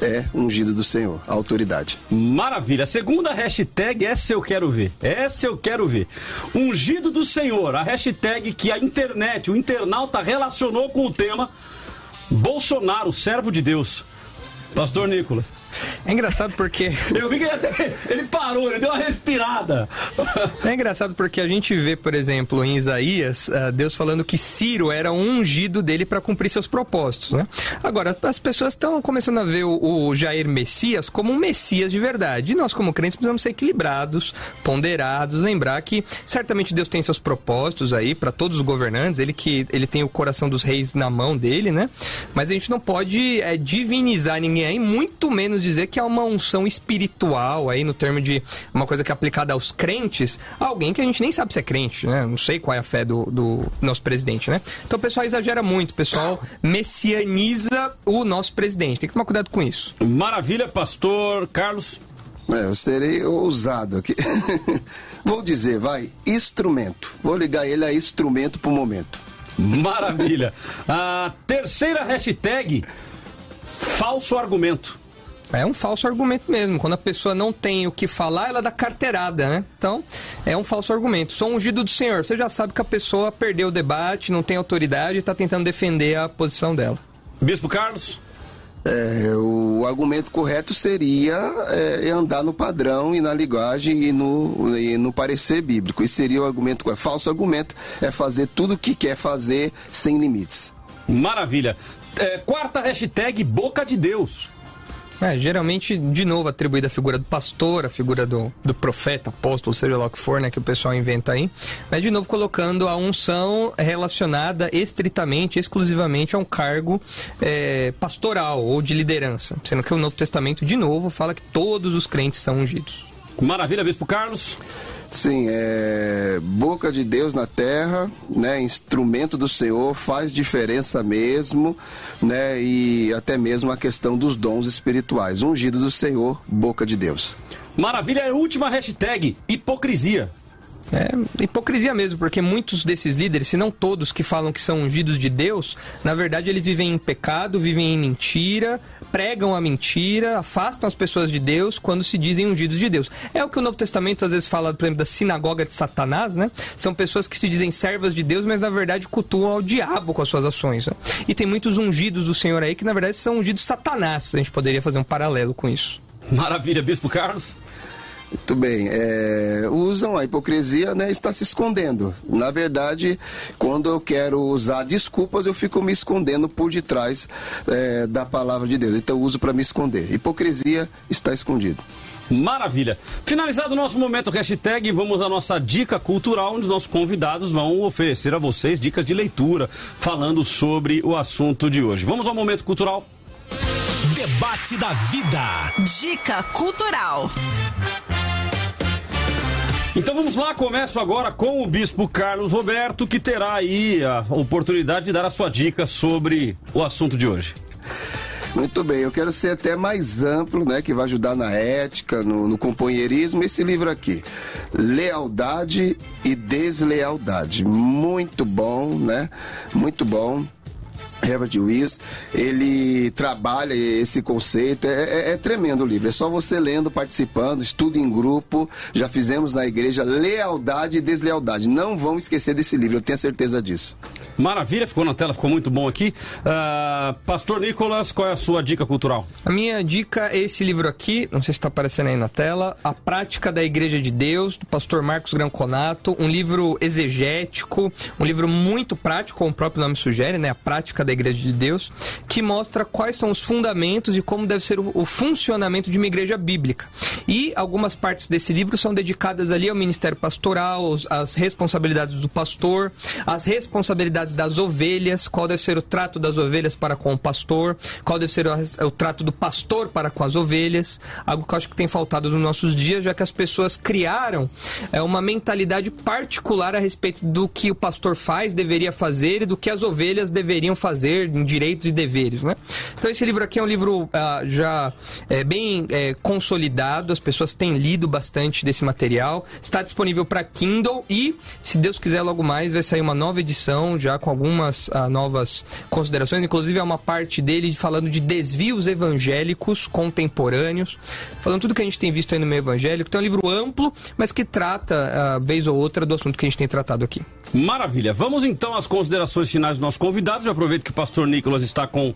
é ungido do Senhor, a autoridade. Maravilha. A segunda hashtag, essa eu quero ver. Essa eu quero ver. Ungido do Senhor, a hashtag que a internet, o internauta relacionou com o tema Bolsonaro, servo de Deus. Pastor Nicolas. É engraçado porque. Eu vi que ele, até, ele parou, ele deu uma respirada. É engraçado porque a gente vê, por exemplo, em Isaías, uh, Deus falando que Ciro era um ungido dele para cumprir seus propósitos. Né? Agora, as pessoas estão começando a ver o, o, Jair Messias como um Messias de verdade. E nós, como crentes, precisamos ser equilibrados, ponderados, lembrar que certamente Deus tem seus propósitos aí para todos os governantes, ele que ele tem o coração dos reis na mão dele, né? Mas a gente não pode é, divinizar ninguém, muito menos dizer que é uma unção espiritual aí no termo de uma coisa que é aplicada aos crentes, alguém que a gente nem sabe se é crente, né? Não sei qual é a fé do, do nosso presidente, né? Então o pessoal exagera muito, o pessoal messianiza o nosso presidente. Tem que tomar cuidado com isso. Maravilha, pastor Carlos. É, eu serei ousado aqui. Vou dizer, vai, instrumento. Vou ligar ele a instrumento pro momento. Maravilha. A terceira hashtag, falso argumento. É um falso argumento mesmo. Quando a pessoa não tem o que falar, ela dá carteirada, né? Então, é um falso argumento. Sou ungido do Senhor. Você já sabe que a pessoa perdeu o debate, não tem autoridade e está tentando defender a posição dela. Bispo Carlos? É, o argumento correto seria é, andar no padrão e na linguagem e no, e no parecer bíblico. E seria o argumento correto. Falso argumento é fazer tudo o que quer fazer sem limites. Maravilha. É, quarta hashtag, boca de Deus. É, geralmente, de novo, atribuída a figura do pastor, a figura do, do profeta, apóstolo, seja lá o que for, né, que o pessoal inventa aí. Mas, de novo, colocando a unção relacionada estritamente, exclusivamente a um cargo é, pastoral ou de liderança. Sendo que o Novo Testamento, de novo, fala que todos os crentes são ungidos. Maravilha, Bispo Carlos. Sim, é boca de Deus na terra, né? Instrumento do Senhor, faz diferença mesmo, né? E até mesmo a questão dos dons espirituais. Ungido do Senhor, boca de Deus. Maravilha, última hashtag, hipocrisia. É hipocrisia mesmo, porque muitos desses líderes, se não todos que falam que são ungidos de Deus, na verdade eles vivem em pecado, vivem em mentira, pregam a mentira, afastam as pessoas de Deus quando se dizem ungidos de Deus. É o que o Novo Testamento às vezes fala, por exemplo, da sinagoga de Satanás, né? São pessoas que se dizem servas de Deus, mas na verdade cultuam ao diabo com as suas ações. Né? E tem muitos ungidos do Senhor aí que na verdade são ungidos Satanás. A gente poderia fazer um paralelo com isso. Maravilha, Bispo Carlos. Muito bem. É, usam a hipocrisia, né? Está se escondendo. Na verdade, quando eu quero usar desculpas, eu fico me escondendo por detrás é, da palavra de Deus. Então eu uso para me esconder. Hipocrisia está escondido. Maravilha. Finalizado o nosso momento hashtag, vamos à nossa dica cultural, onde os nossos convidados vão oferecer a vocês dicas de leitura, falando sobre o assunto de hoje. Vamos ao momento cultural. Debate da vida. Dica cultural. Então vamos lá, começo agora com o Bispo Carlos Roberto, que terá aí a oportunidade de dar a sua dica sobre o assunto de hoje. Muito bem, eu quero ser até mais amplo, né? Que vai ajudar na ética, no, no companheirismo. Esse livro aqui, Lealdade e Deslealdade. Muito bom, né? Muito bom. Herbert Wills, ele trabalha esse conceito, é, é, é, tremendo o livro, é só você lendo, participando, estudo em grupo, já fizemos na igreja Lealdade e Deslealdade, não vão esquecer desse livro, eu tenho certeza disso. Maravilha, ficou na tela, ficou muito bom aqui. Uh, Pastor Nicolas, qual é a sua dica cultural? A minha dica é esse livro aqui, não sei se está aparecendo aí na tela, A Prática da Igreja de Deus, do pastor Marcos Granconato, um livro exegético, um livro muito prático, como o próprio nome sugere, né? A Prática da Igreja de Deus, que mostra quais são os fundamentos e como deve ser o, o funcionamento de uma igreja bíblica. E algumas partes desse livro são dedicadas ali ao ministério pastoral, às responsabilidades do pastor, às responsabilidades das ovelhas, qual deve ser o trato das ovelhas para com o pastor, qual deve ser o, o trato do pastor para com as ovelhas, algo que eu acho que tem faltado nos nossos dias, já que as pessoas criaram é, uma mentalidade particular a respeito do que o pastor faz, deveria fazer e do que as ovelhas deveriam fazer em direitos e deveres, né? Então esse livro aqui é um livro ah, já é, bem é, consolidado, as pessoas têm lido bastante desse material, está disponível para Kindle e, se Deus quiser, logo mais vai sair uma nova edição já com algumas uh, novas considerações, inclusive é uma parte dele falando de desvios evangélicos contemporâneos, falando tudo que a gente tem visto aí no meio evangélico. Então é um livro amplo, mas que trata, uh, vez ou outra, do assunto que a gente tem tratado aqui. Maravilha. Vamos então às considerações finais dos nossos convidados. Já aproveito que o pastor Nicolas está com uh,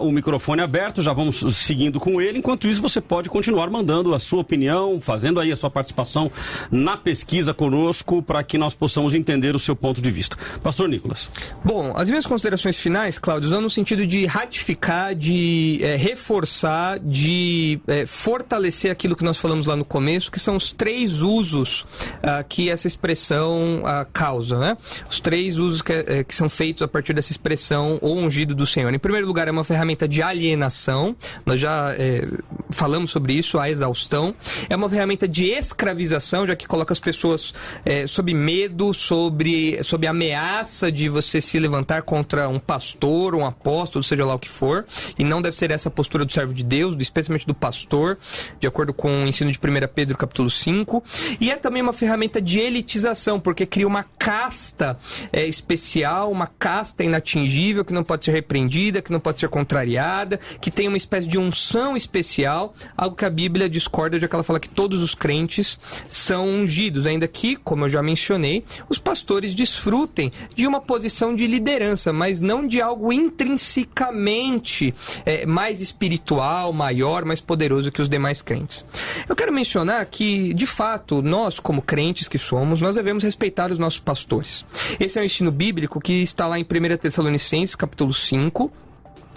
o microfone aberto, já vamos seguindo com ele. Enquanto isso, você pode continuar mandando a sua opinião, fazendo aí a sua participação na pesquisa conosco, para que nós possamos entender o seu ponto de vista. Pastor Nicolas. Bom, as minhas considerações finais, Cláudio, vão no sentido de ratificar, de é, reforçar, de é, fortalecer aquilo que nós falamos lá no começo, que são os três usos uh, que essa expressão uh, causa, né? Os três usos que, é, que, são feitos a partir dessa expressão, o ungido do Senhor. Em primeiro lugar, é uma ferramenta de alienação, nós já é, falamos sobre isso, a exaustão. É uma ferramenta de escravização, já que coloca as pessoas é, sob medo, sobre, sob ameaça de você se levantar contra um pastor, um apóstolo, seja lá o que for. E não deve ser essa a postura do servo de Deus, especialmente do pastor, de acordo com o ensino de 1 Pedro capítulo 5. E é também uma ferramenta de elitização, porque cria uma casta é, especial, uma casta inatingível que não pode ser repreendida, que não pode ser contrariada, que tem uma espécie de unção especial, algo que a Bíblia discorda, já que ela fala que todos os crentes são ungidos, ainda que, como eu já mencionei, os pastores desfrutem de uma posição de liderança, mas não de algo intrinsecamente é, mais espiritual, maior, mais poderoso que os demais crentes. Eu quero mencionar que, de fato, nós, como crentes que somos, nós devemos respeitar os nossos pastores. Esse é um ensino bíblico que está lá em 1 Tessalonicenses, capítulo 5,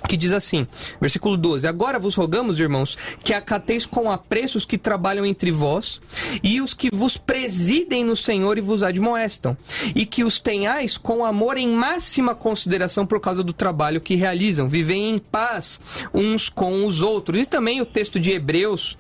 que diz assim, versículo 12: Agora vos rogamos, irmãos, que acateis com apreço os que trabalham entre vós e os que vos presidem no Senhor e vos admoestam, e que os tenhais com amor em máxima consideração por causa do trabalho que realizam. Vivem em paz uns com os outros. E também o texto de Hebreus,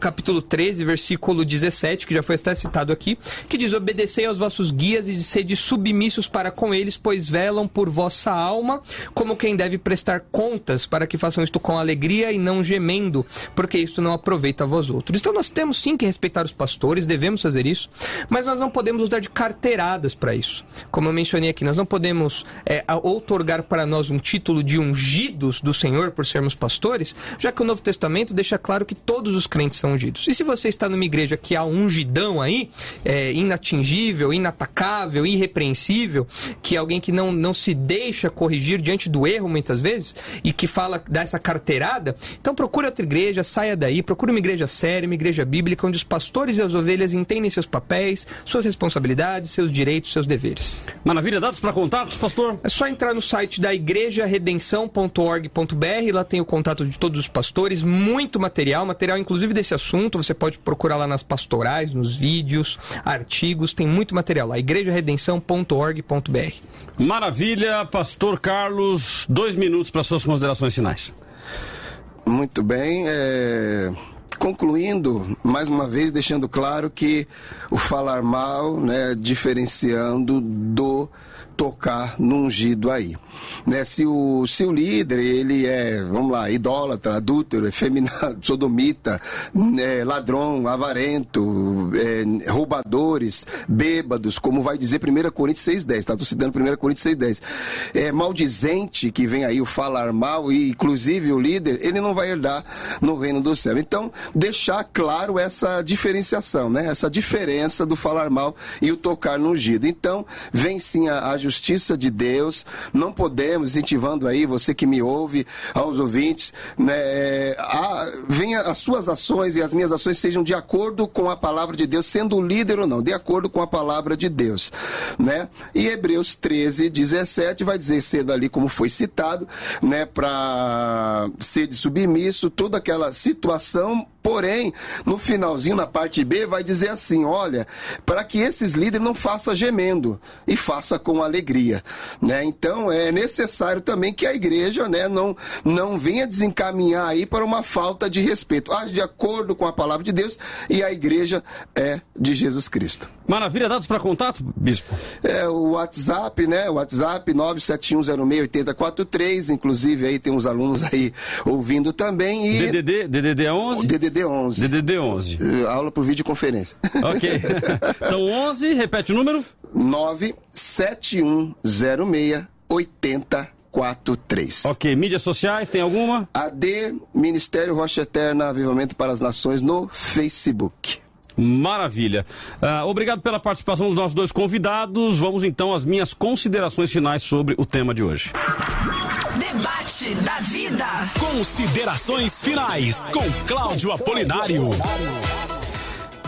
capítulo 13, versículo 17, que já foi até citado aqui, que diz: Obedecei aos vossos guias e sede submissos para com eles, pois velam por vossa alma, como quem deve prestar conta contas para que façam isto com alegria e não gemendo, porque isto não aproveita vós outros. Então nós temos sim que respeitar os pastores, devemos fazer isso, mas nós não podemos nos dar de carteiradas para isso. Como eu mencionei aqui, nós não podemos é, outorgar para nós um título de ungidos do Senhor por sermos pastores, já que o Novo Testamento deixa claro que todos os crentes são ungidos. E se você está numa igreja que há um ungidão aí, é, inatingível, inatacável, irrepreensível, que é alguém que não, não se deixa corrigir diante do erro muitas vezes, e que fala, dá essa carteirada, então procure outra igreja, saia daí, procure uma igreja séria, uma igreja bíblica, onde os pastores e as ovelhas entendem seus papéis, suas responsabilidades, seus direitos, seus deveres. Maravilha, dados para contatos, pastor? É só entrar no site da igrejaredenção.org.br, lá tem o contato de todos os pastores, muito material, material inclusive desse assunto, você pode procurar lá nas pastorais, nos vídeos, artigos, tem muito material lá, igrejaredenção.org.br. Maravilha, pastor Carlos, dois minutos para suas considerações finais. Muito bem, é concluindo, mais uma vez, deixando claro que o falar mal, né, diferenciando do tocar no ungido aí. Né? Se, o, se o líder, ele é, vamos lá, idólatra, adúltero, efeminado, sodomita, é, ladrão, avarento, é, roubadores, bêbados, como vai dizer 1 Coríntios 6,10, tá? Estou citando 1 Coríntios 6,10. É, maldizente, que vem aí o falar mal, e inclusive o líder, ele não vai herdar no reino do céu. Então, deixar claro essa diferenciação, né? Essa diferença do falar mal e o tocar no ungido. Então, vem sim a, a justiça de Deus, não podemos, incentivando aí, você que me ouve, aos ouvintes, né, a, venha as suas ações e as minhas ações sejam de acordo com a palavra de Deus, sendo líder ou não, de acordo com a palavra de Deus, né? E Hebreus 13, 17 vai dizer cedo ali, como foi citado, né, para ser de submisso, toda aquela situação Porém, no finalzinho, na parte B, vai dizer assim: olha, para que esses líderes não façam gemendo e faça com alegria. Né? Então, é necessário também que a igreja né, não, não venha desencaminhar aí para uma falta de respeito. Age de acordo com a palavra de Deus e a igreja é de Jesus Cristo. Maravilha, dados para contato, bispo? É o WhatsApp, né? O WhatsApp 971068043, inclusive aí tem uns alunos aí ouvindo também e DDD, DDD 11? DDD 11. DDD 11. Aula por videoconferência. OK. então 11, repete o número? 97106 8043. Ok, mídias sociais, tem alguma? AD, Ministério Rocha Eterna, Avivamento para as Nações no Facebook. Maravilha. Uh, obrigado pela participação dos nossos dois convidados. Vamos então às minhas considerações finais sobre o tema de hoje. Debate da vida. Considerações finais com Cláudio Apolinário.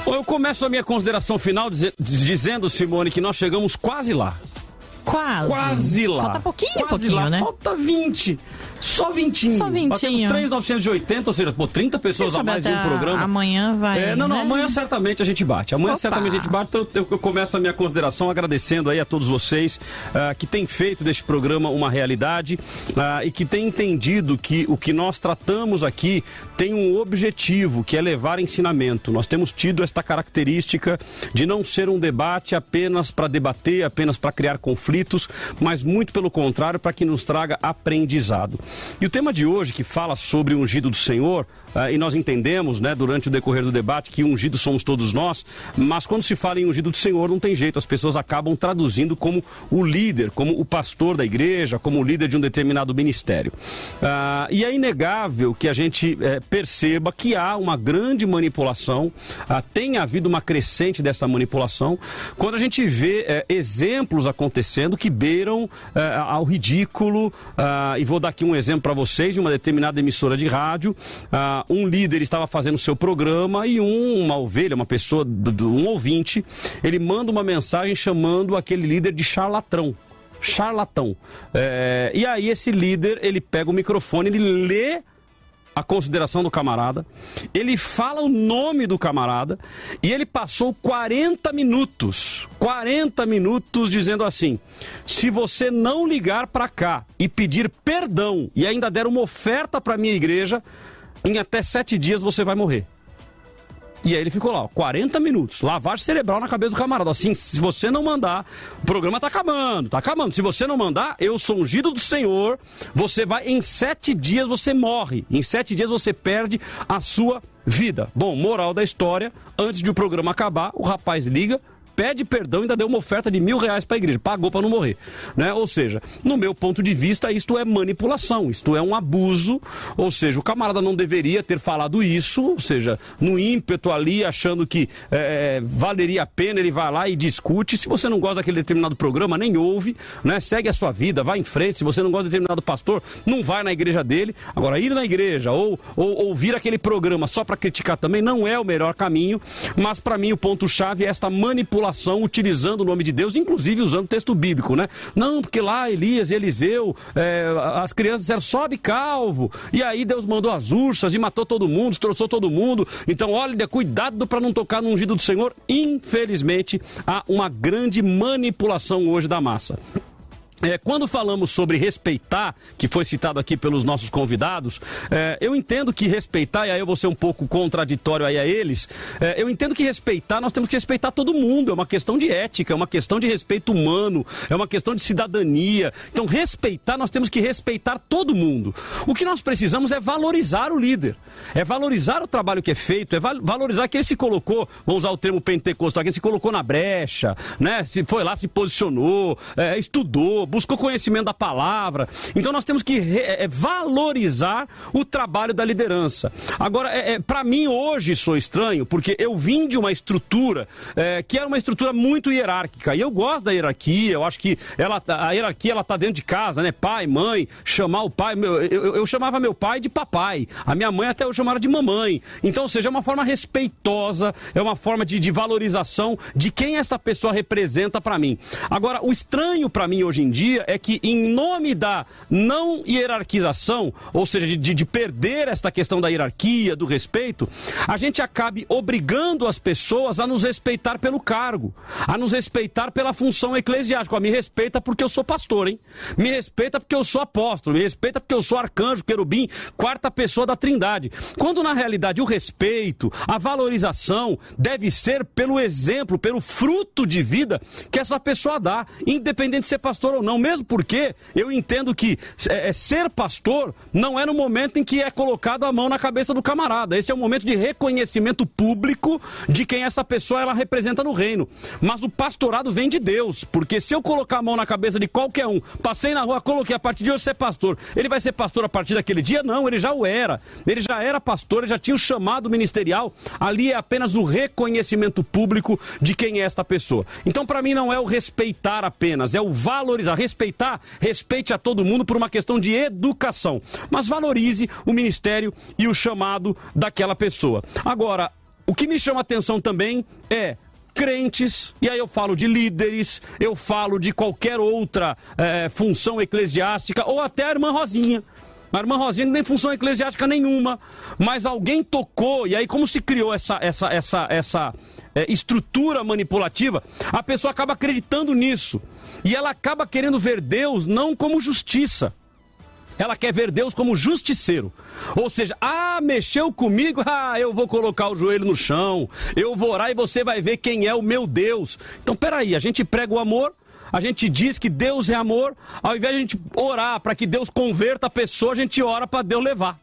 Bom, eu começo a minha consideração final dizendo, Simone, que nós chegamos quase lá. Quase. Quase lá. Falta pouquinho, Quase pouquinho, lá. né? Falta 20. Só 20. Só 20. Batemos 3,980, ou seja, pô, 30 pessoas a mais em um programa. Amanhã vai. É, não, não, né? amanhã certamente a gente bate. Amanhã Opa. certamente a gente bate. Então eu, eu começo a minha consideração agradecendo aí a todos vocês ah, que têm feito deste programa uma realidade ah, e que têm entendido que o que nós tratamos aqui tem um objetivo, que é levar ensinamento. Nós temos tido esta característica de não ser um debate apenas para debater, apenas para criar conflitos, mas muito pelo contrário, para que nos traga aprendizado. E o tema de hoje, que fala sobre o ungido do Senhor, ah, e nós entendemos, né, durante o decorrer do debate, que ungidos somos todos nós, mas quando se fala em ungido do Senhor, não tem jeito, as pessoas acabam traduzindo como o líder, como o pastor da igreja, como o líder de um determinado ministério. Ah, e é inegável que a gente eh, perceba que há uma grande manipulação, ah, tem havido uma crescente dessa manipulação, quando a gente vê eh, exemplos acontecendo que beiram eh, ao ridículo, ah, e vou dar aqui um exemplo para vocês de uma determinada emissora de rádio. ah, um líder estava fazendo seu programa e um, uma ovelha, uma pessoa, um ouvinte, ele manda uma mensagem chamando aquele líder de charlatão. Charlatão. Eh, e aí esse líder, ele pega o microfone, ele lê a consideração do camarada, ele fala o nome do camarada e ele passou 40 minutos, 40 minutos dizendo assim: se você não ligar para cá e pedir perdão e ainda der uma oferta para minha igreja, em até sete dias você vai morrer. E aí ele ficou lá, ó, 40 minutos, lavagem cerebral na cabeça do camarada. Assim, se você não mandar, o programa tá acabando, tá acabando. Se você não mandar, eu sou ungido do Senhor, você vai, em sete dias você morre. Em sete dias você perde a sua vida. Bom, moral da história, antes de o programa acabar, o rapaz liga, pede perdão e ainda deu uma oferta de mil reais para a igreja, pagou para não morrer. Né? Ou seja, no meu ponto de vista, isto é manipulação, isto é um abuso, ou seja, o camarada não deveria ter falado isso, ou seja, no ímpeto ali, achando que é, valeria a pena, ele vai lá e discute. Se você não gosta daquele determinado programa, nem ouve, né? segue a sua vida, vai em frente. Se você não gosta de determinado pastor, não vai na igreja dele. Agora, ir na igreja ou, ou ouvir aquele programa só para criticar também não é o melhor caminho, mas para mim o ponto-chave é esta manipulação utilizando o nome de Deus, inclusive usando texto bíblico, né? Não, porque lá Elias e Eliseu, é, as crianças disseram sobe calvo, e aí Deus mandou as ursas e matou todo mundo, destroçou todo mundo. Então, olha, cuidado para não tocar no ungido do Senhor. Infelizmente, há uma grande manipulação hoje da massa. É, quando falamos sobre respeitar, que foi citado aqui pelos nossos convidados, é, eu entendo que respeitar, e aí eu vou ser um pouco contraditório aí a eles, é, eu entendo que respeitar, nós temos que respeitar todo mundo, é uma questão de ética, é uma questão de respeito humano, é uma questão de cidadania. Então, respeitar, nós temos que respeitar todo mundo. O que nós precisamos é valorizar o líder, é valorizar o trabalho que é feito, é valorizar que ele se colocou, vamos usar o termo pentecostal, que ele se colocou na brecha, né? Se foi lá, se posicionou, é, buscou conhecimento da palavra. Então nós temos que é, valorizar o trabalho da liderança. Agora, é, é para mim hoje sou estranho, porque eu vim de uma estrutura é, que era uma estrutura muito hierárquica. E eu gosto da hierarquia, eu acho que ela, a hierarquia ela tá dentro de casa, né? Pai, mãe, chamar o pai. Meu, eu, eu, chamava meu pai de papai. A minha mãe até eu chamava de mamãe. Então, seja, é uma forma respeitosa, é uma forma de, de valorização de quem essa pessoa representa para mim. Agora, o estranho para mim hoje em dia é que, em nome da não hierarquização, ou seja, de, de perder esta questão da hierarquia, do respeito, a gente acabe obrigando as pessoas a nos respeitar pelo cargo, a nos respeitar pela função eclesiástica. me respeita porque eu sou pastor, hein? Me respeita porque eu sou apóstolo, me respeita porque eu sou arcanjo, querubim, quarta pessoa da trindade. Quando na realidade o respeito, a valorização deve ser pelo exemplo, pelo fruto de vida que essa pessoa dá, independente de ser pastor ou não, mesmo porque eu entendo que é, é, ser pastor não é no momento em que é colocado a mão na cabeça do camarada. Esse é o momento de reconhecimento público de quem essa pessoa ela representa no reino. Mas o pastorado vem de Deus, porque se eu colocar a mão na cabeça de qualquer um, passei na rua, coloquei a partir de hoje ser pastor, ele vai ser pastor a partir daquele dia? Não, ele já o era. Ele já era pastor, ele já tinha o chamado ministerial. Ali é apenas o reconhecimento público de quem é esta pessoa. Então, para mim, não é o respeitar apenas, é o valorizar respeitar, respeite a todo mundo por uma questão de educação, mas valorize o ministério e o chamado daquela pessoa. Agora, o que me chama atenção também é crentes, e aí eu falo de líderes, eu falo de qualquer outra é, função eclesiástica, ou até a irmã Rosinha. A irmã Rosinha não tem função eclesiástica nenhuma, mas alguém tocou, e aí como se criou essa, essa, essa, essa é, estrutura manipulativa, a pessoa acaba acreditando nisso. E ela acaba querendo ver Deus não como justiça. Ela quer ver Deus como justiceiro. Ou seja, ah, mexeu comigo, ah, eu vou colocar o joelho no chão, eu vou orar e você vai ver quem é o meu Deus. Então, peraí, a gente prega o amor, a gente diz que Deus é amor, ao invés de a gente orar para que Deus converta a pessoa, a gente ora para Deus levar.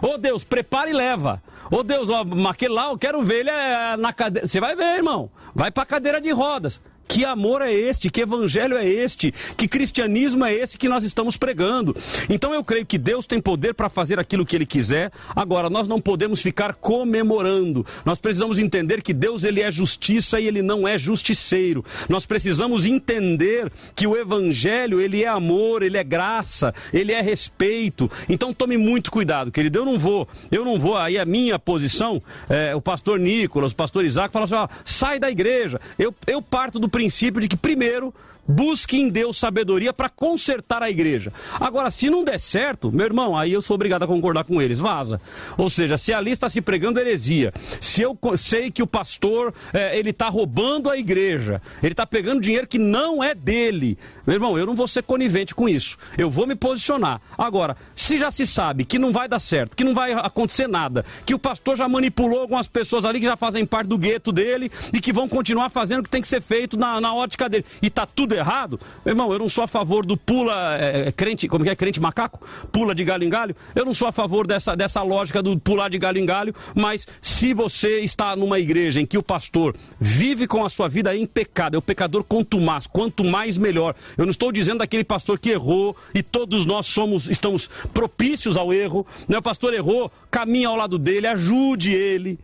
Ô oh, Deus, prepara e leva. Ô oh, Deus, ó, aquele lá, eu quero ver ele é, na cadeira. Você vai ver, irmão. Vai para cadeira de rodas. Que amor é este? Que evangelho é este? Que cristianismo é esse que nós estamos pregando? Então eu creio que Deus tem poder para fazer aquilo que ele quiser. Agora, nós não podemos ficar comemorando. Nós precisamos entender que Deus ele é justiça e ele não é justiceiro. Nós precisamos entender que o evangelho, ele é amor, ele é graça, ele é respeito. Então tome muito cuidado, querido. Eu não vou, eu não vou aí a minha posição, é, o pastor Nicolas, o pastor Isaac fala assim, ó, sai da igreja. Eu, eu parto do princípio de que, primeiro, busque em Deus sabedoria para consertar a igreja. Agora, se não der certo, meu irmão, aí eu sou obrigado a concordar com eles, vaza. Ou seja, se ali está se pregando heresia, se eu sei que o pastor é, ele está roubando a igreja, ele está pegando dinheiro que não é dele, meu irmão, eu não vou ser conivente com isso. Eu vou me posicionar. Agora, se já se sabe que não vai dar certo, que não vai acontecer nada, que o pastor já manipulou algumas pessoas ali que já fazem parte do gueto dele e que vão continuar fazendo o que tem que ser feito na na, ótica dele e tá tudo errado, meu irmão, eu não sou a favor do pula é, crente, como que é crente macaco? Pula de galho em galho. Eu não sou a favor dessa, dessa lógica do pular de galho em galho, mas se você está numa igreja em que o pastor vive com a sua vida em pecado, é o pecador contumaz, quanto mais melhor. Eu não estou dizendo daquele pastor que errou e todos nós somos estamos propícios ao erro. Né? O pastor errou, caminha ao lado dele, ajude ele.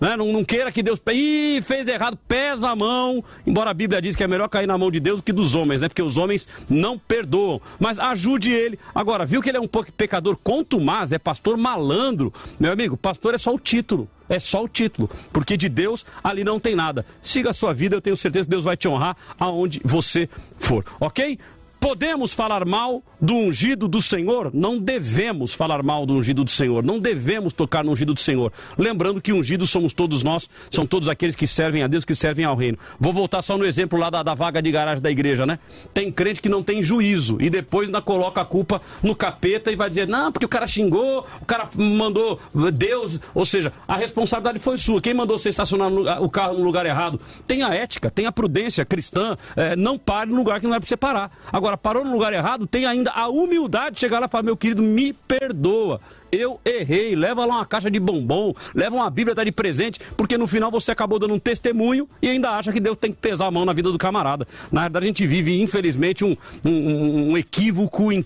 Né? Não, não, queira que Deus. Ih, fez errado, pesa a mão. Embora a Bíblia diz que é melhor cair na mão de Deus do que dos homens, né? Porque os homens não perdoam. Mas ajude ele. Agora, viu que ele é um pecador contumaz, é pastor malandro. Meu amigo, pastor é só o título. É só o título, porque de Deus ali não tem nada. Siga a sua vida, eu tenho certeza que Deus vai te honrar aonde você for, ok? Podemos falar mal do ungido do Senhor? Não devemos falar mal do ungido do Senhor. Não devemos tocar no ungido do Senhor. Lembrando que ungidos somos todos nós, são todos aqueles que servem a Deus, que servem ao reino. Vou voltar só no exemplo lá da, da vaga de garagem da igreja, né? Tem crente que não tem juízo e depois ainda coloca a culpa no capeta e vai dizer, não, porque o cara xingou, o cara mandou Deus, ou seja, a responsabilidade foi sua. Quem mandou você estacionar o carro no lugar errado? Tem a ética, tem a prudência cristã, é, não pare no lugar que não é para você parar. Agora, Agora, parou no lugar errado, tem ainda a humildade de chegar lá e falar, meu querido, me perdoa. Eu errei, leva lá uma caixa de bombom, leva uma Bíblia tá de presente, porque no final você acabou dando um testemunho e ainda acha que Deus tem que pesar a mão na vida do camarada. Na verdade, a gente vive, infelizmente, um, um, um equívoco em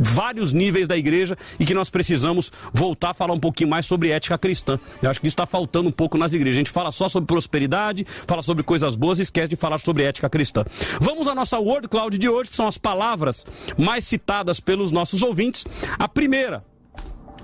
vários níveis da igreja e que nós precisamos voltar a falar um pouquinho mais sobre ética cristã. Eu acho que isso está faltando um pouco nas igrejas. A gente fala só sobre prosperidade, fala sobre coisas boas e esquece de falar sobre ética cristã. Vamos à nossa Word Cloud de hoje, que são as palavras mais citadas pelos nossos ouvintes. A primeira,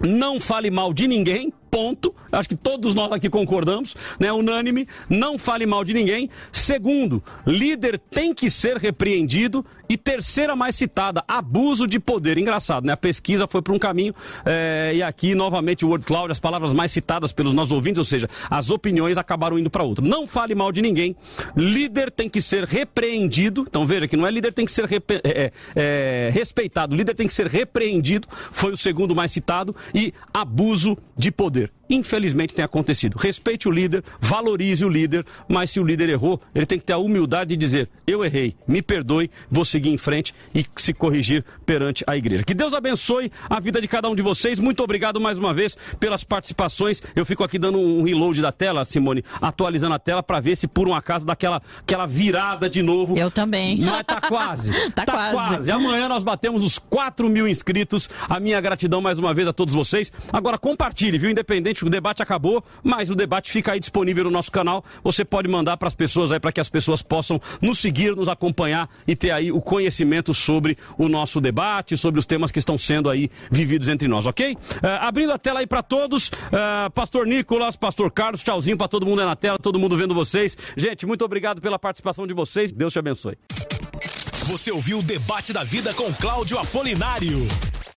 não fale mal de ninguém, ponto. Acho que todos nós aqui concordamos, né? Unânime, não fale mal de ninguém. Segundo, líder tem que ser repreendido. E terceira mais citada, abuso de poder. Engraçado, né? A pesquisa foi para um caminho é, e aqui novamente o Word Cloud, as palavras mais citadas pelos nossos ouvintes, ou seja, as opiniões acabaram indo para outro. Não fale mal de ninguém. Líder tem que ser repreendido. Então veja que não é líder tem que ser é, é, respeitado, líder tem que ser repreendido. Foi o segundo mais citado e abuso de poder. Infelizmente tem acontecido. Respeite o líder, valorize o líder, mas se o líder errou, ele tem que ter a humildade de dizer: eu errei, me perdoe, vou seguir em frente e se corrigir perante a igreja. Que Deus abençoe a vida de cada um de vocês. Muito obrigado mais uma vez pelas participações. Eu fico aqui dando um reload da tela, Simone, atualizando a tela para ver se por um acaso daquela aquela virada de novo. Eu também. Mas tá quase. tá, tá quase. quase. Amanhã nós batemos os 4 mil inscritos. A minha gratidão mais uma vez a todos vocês. Agora compartilhe, viu? Independente, o debate acabou, mas o debate fica aí disponível no nosso canal. Você pode mandar para as pessoas aí para que as pessoas possam nos seguir, nos acompanhar e ter aí o conhecimento sobre o nosso debate, sobre os temas que estão sendo aí vividos entre nós, ok? Uh, abrindo a tela aí para todos, uh, Pastor Nicolas, Pastor Carlos, tchauzinho para todo mundo aí na tela, todo mundo vendo vocês. Gente, muito obrigado pela participação de vocês. Deus te abençoe. Você ouviu o Debate da Vida com Cláudio Apolinário.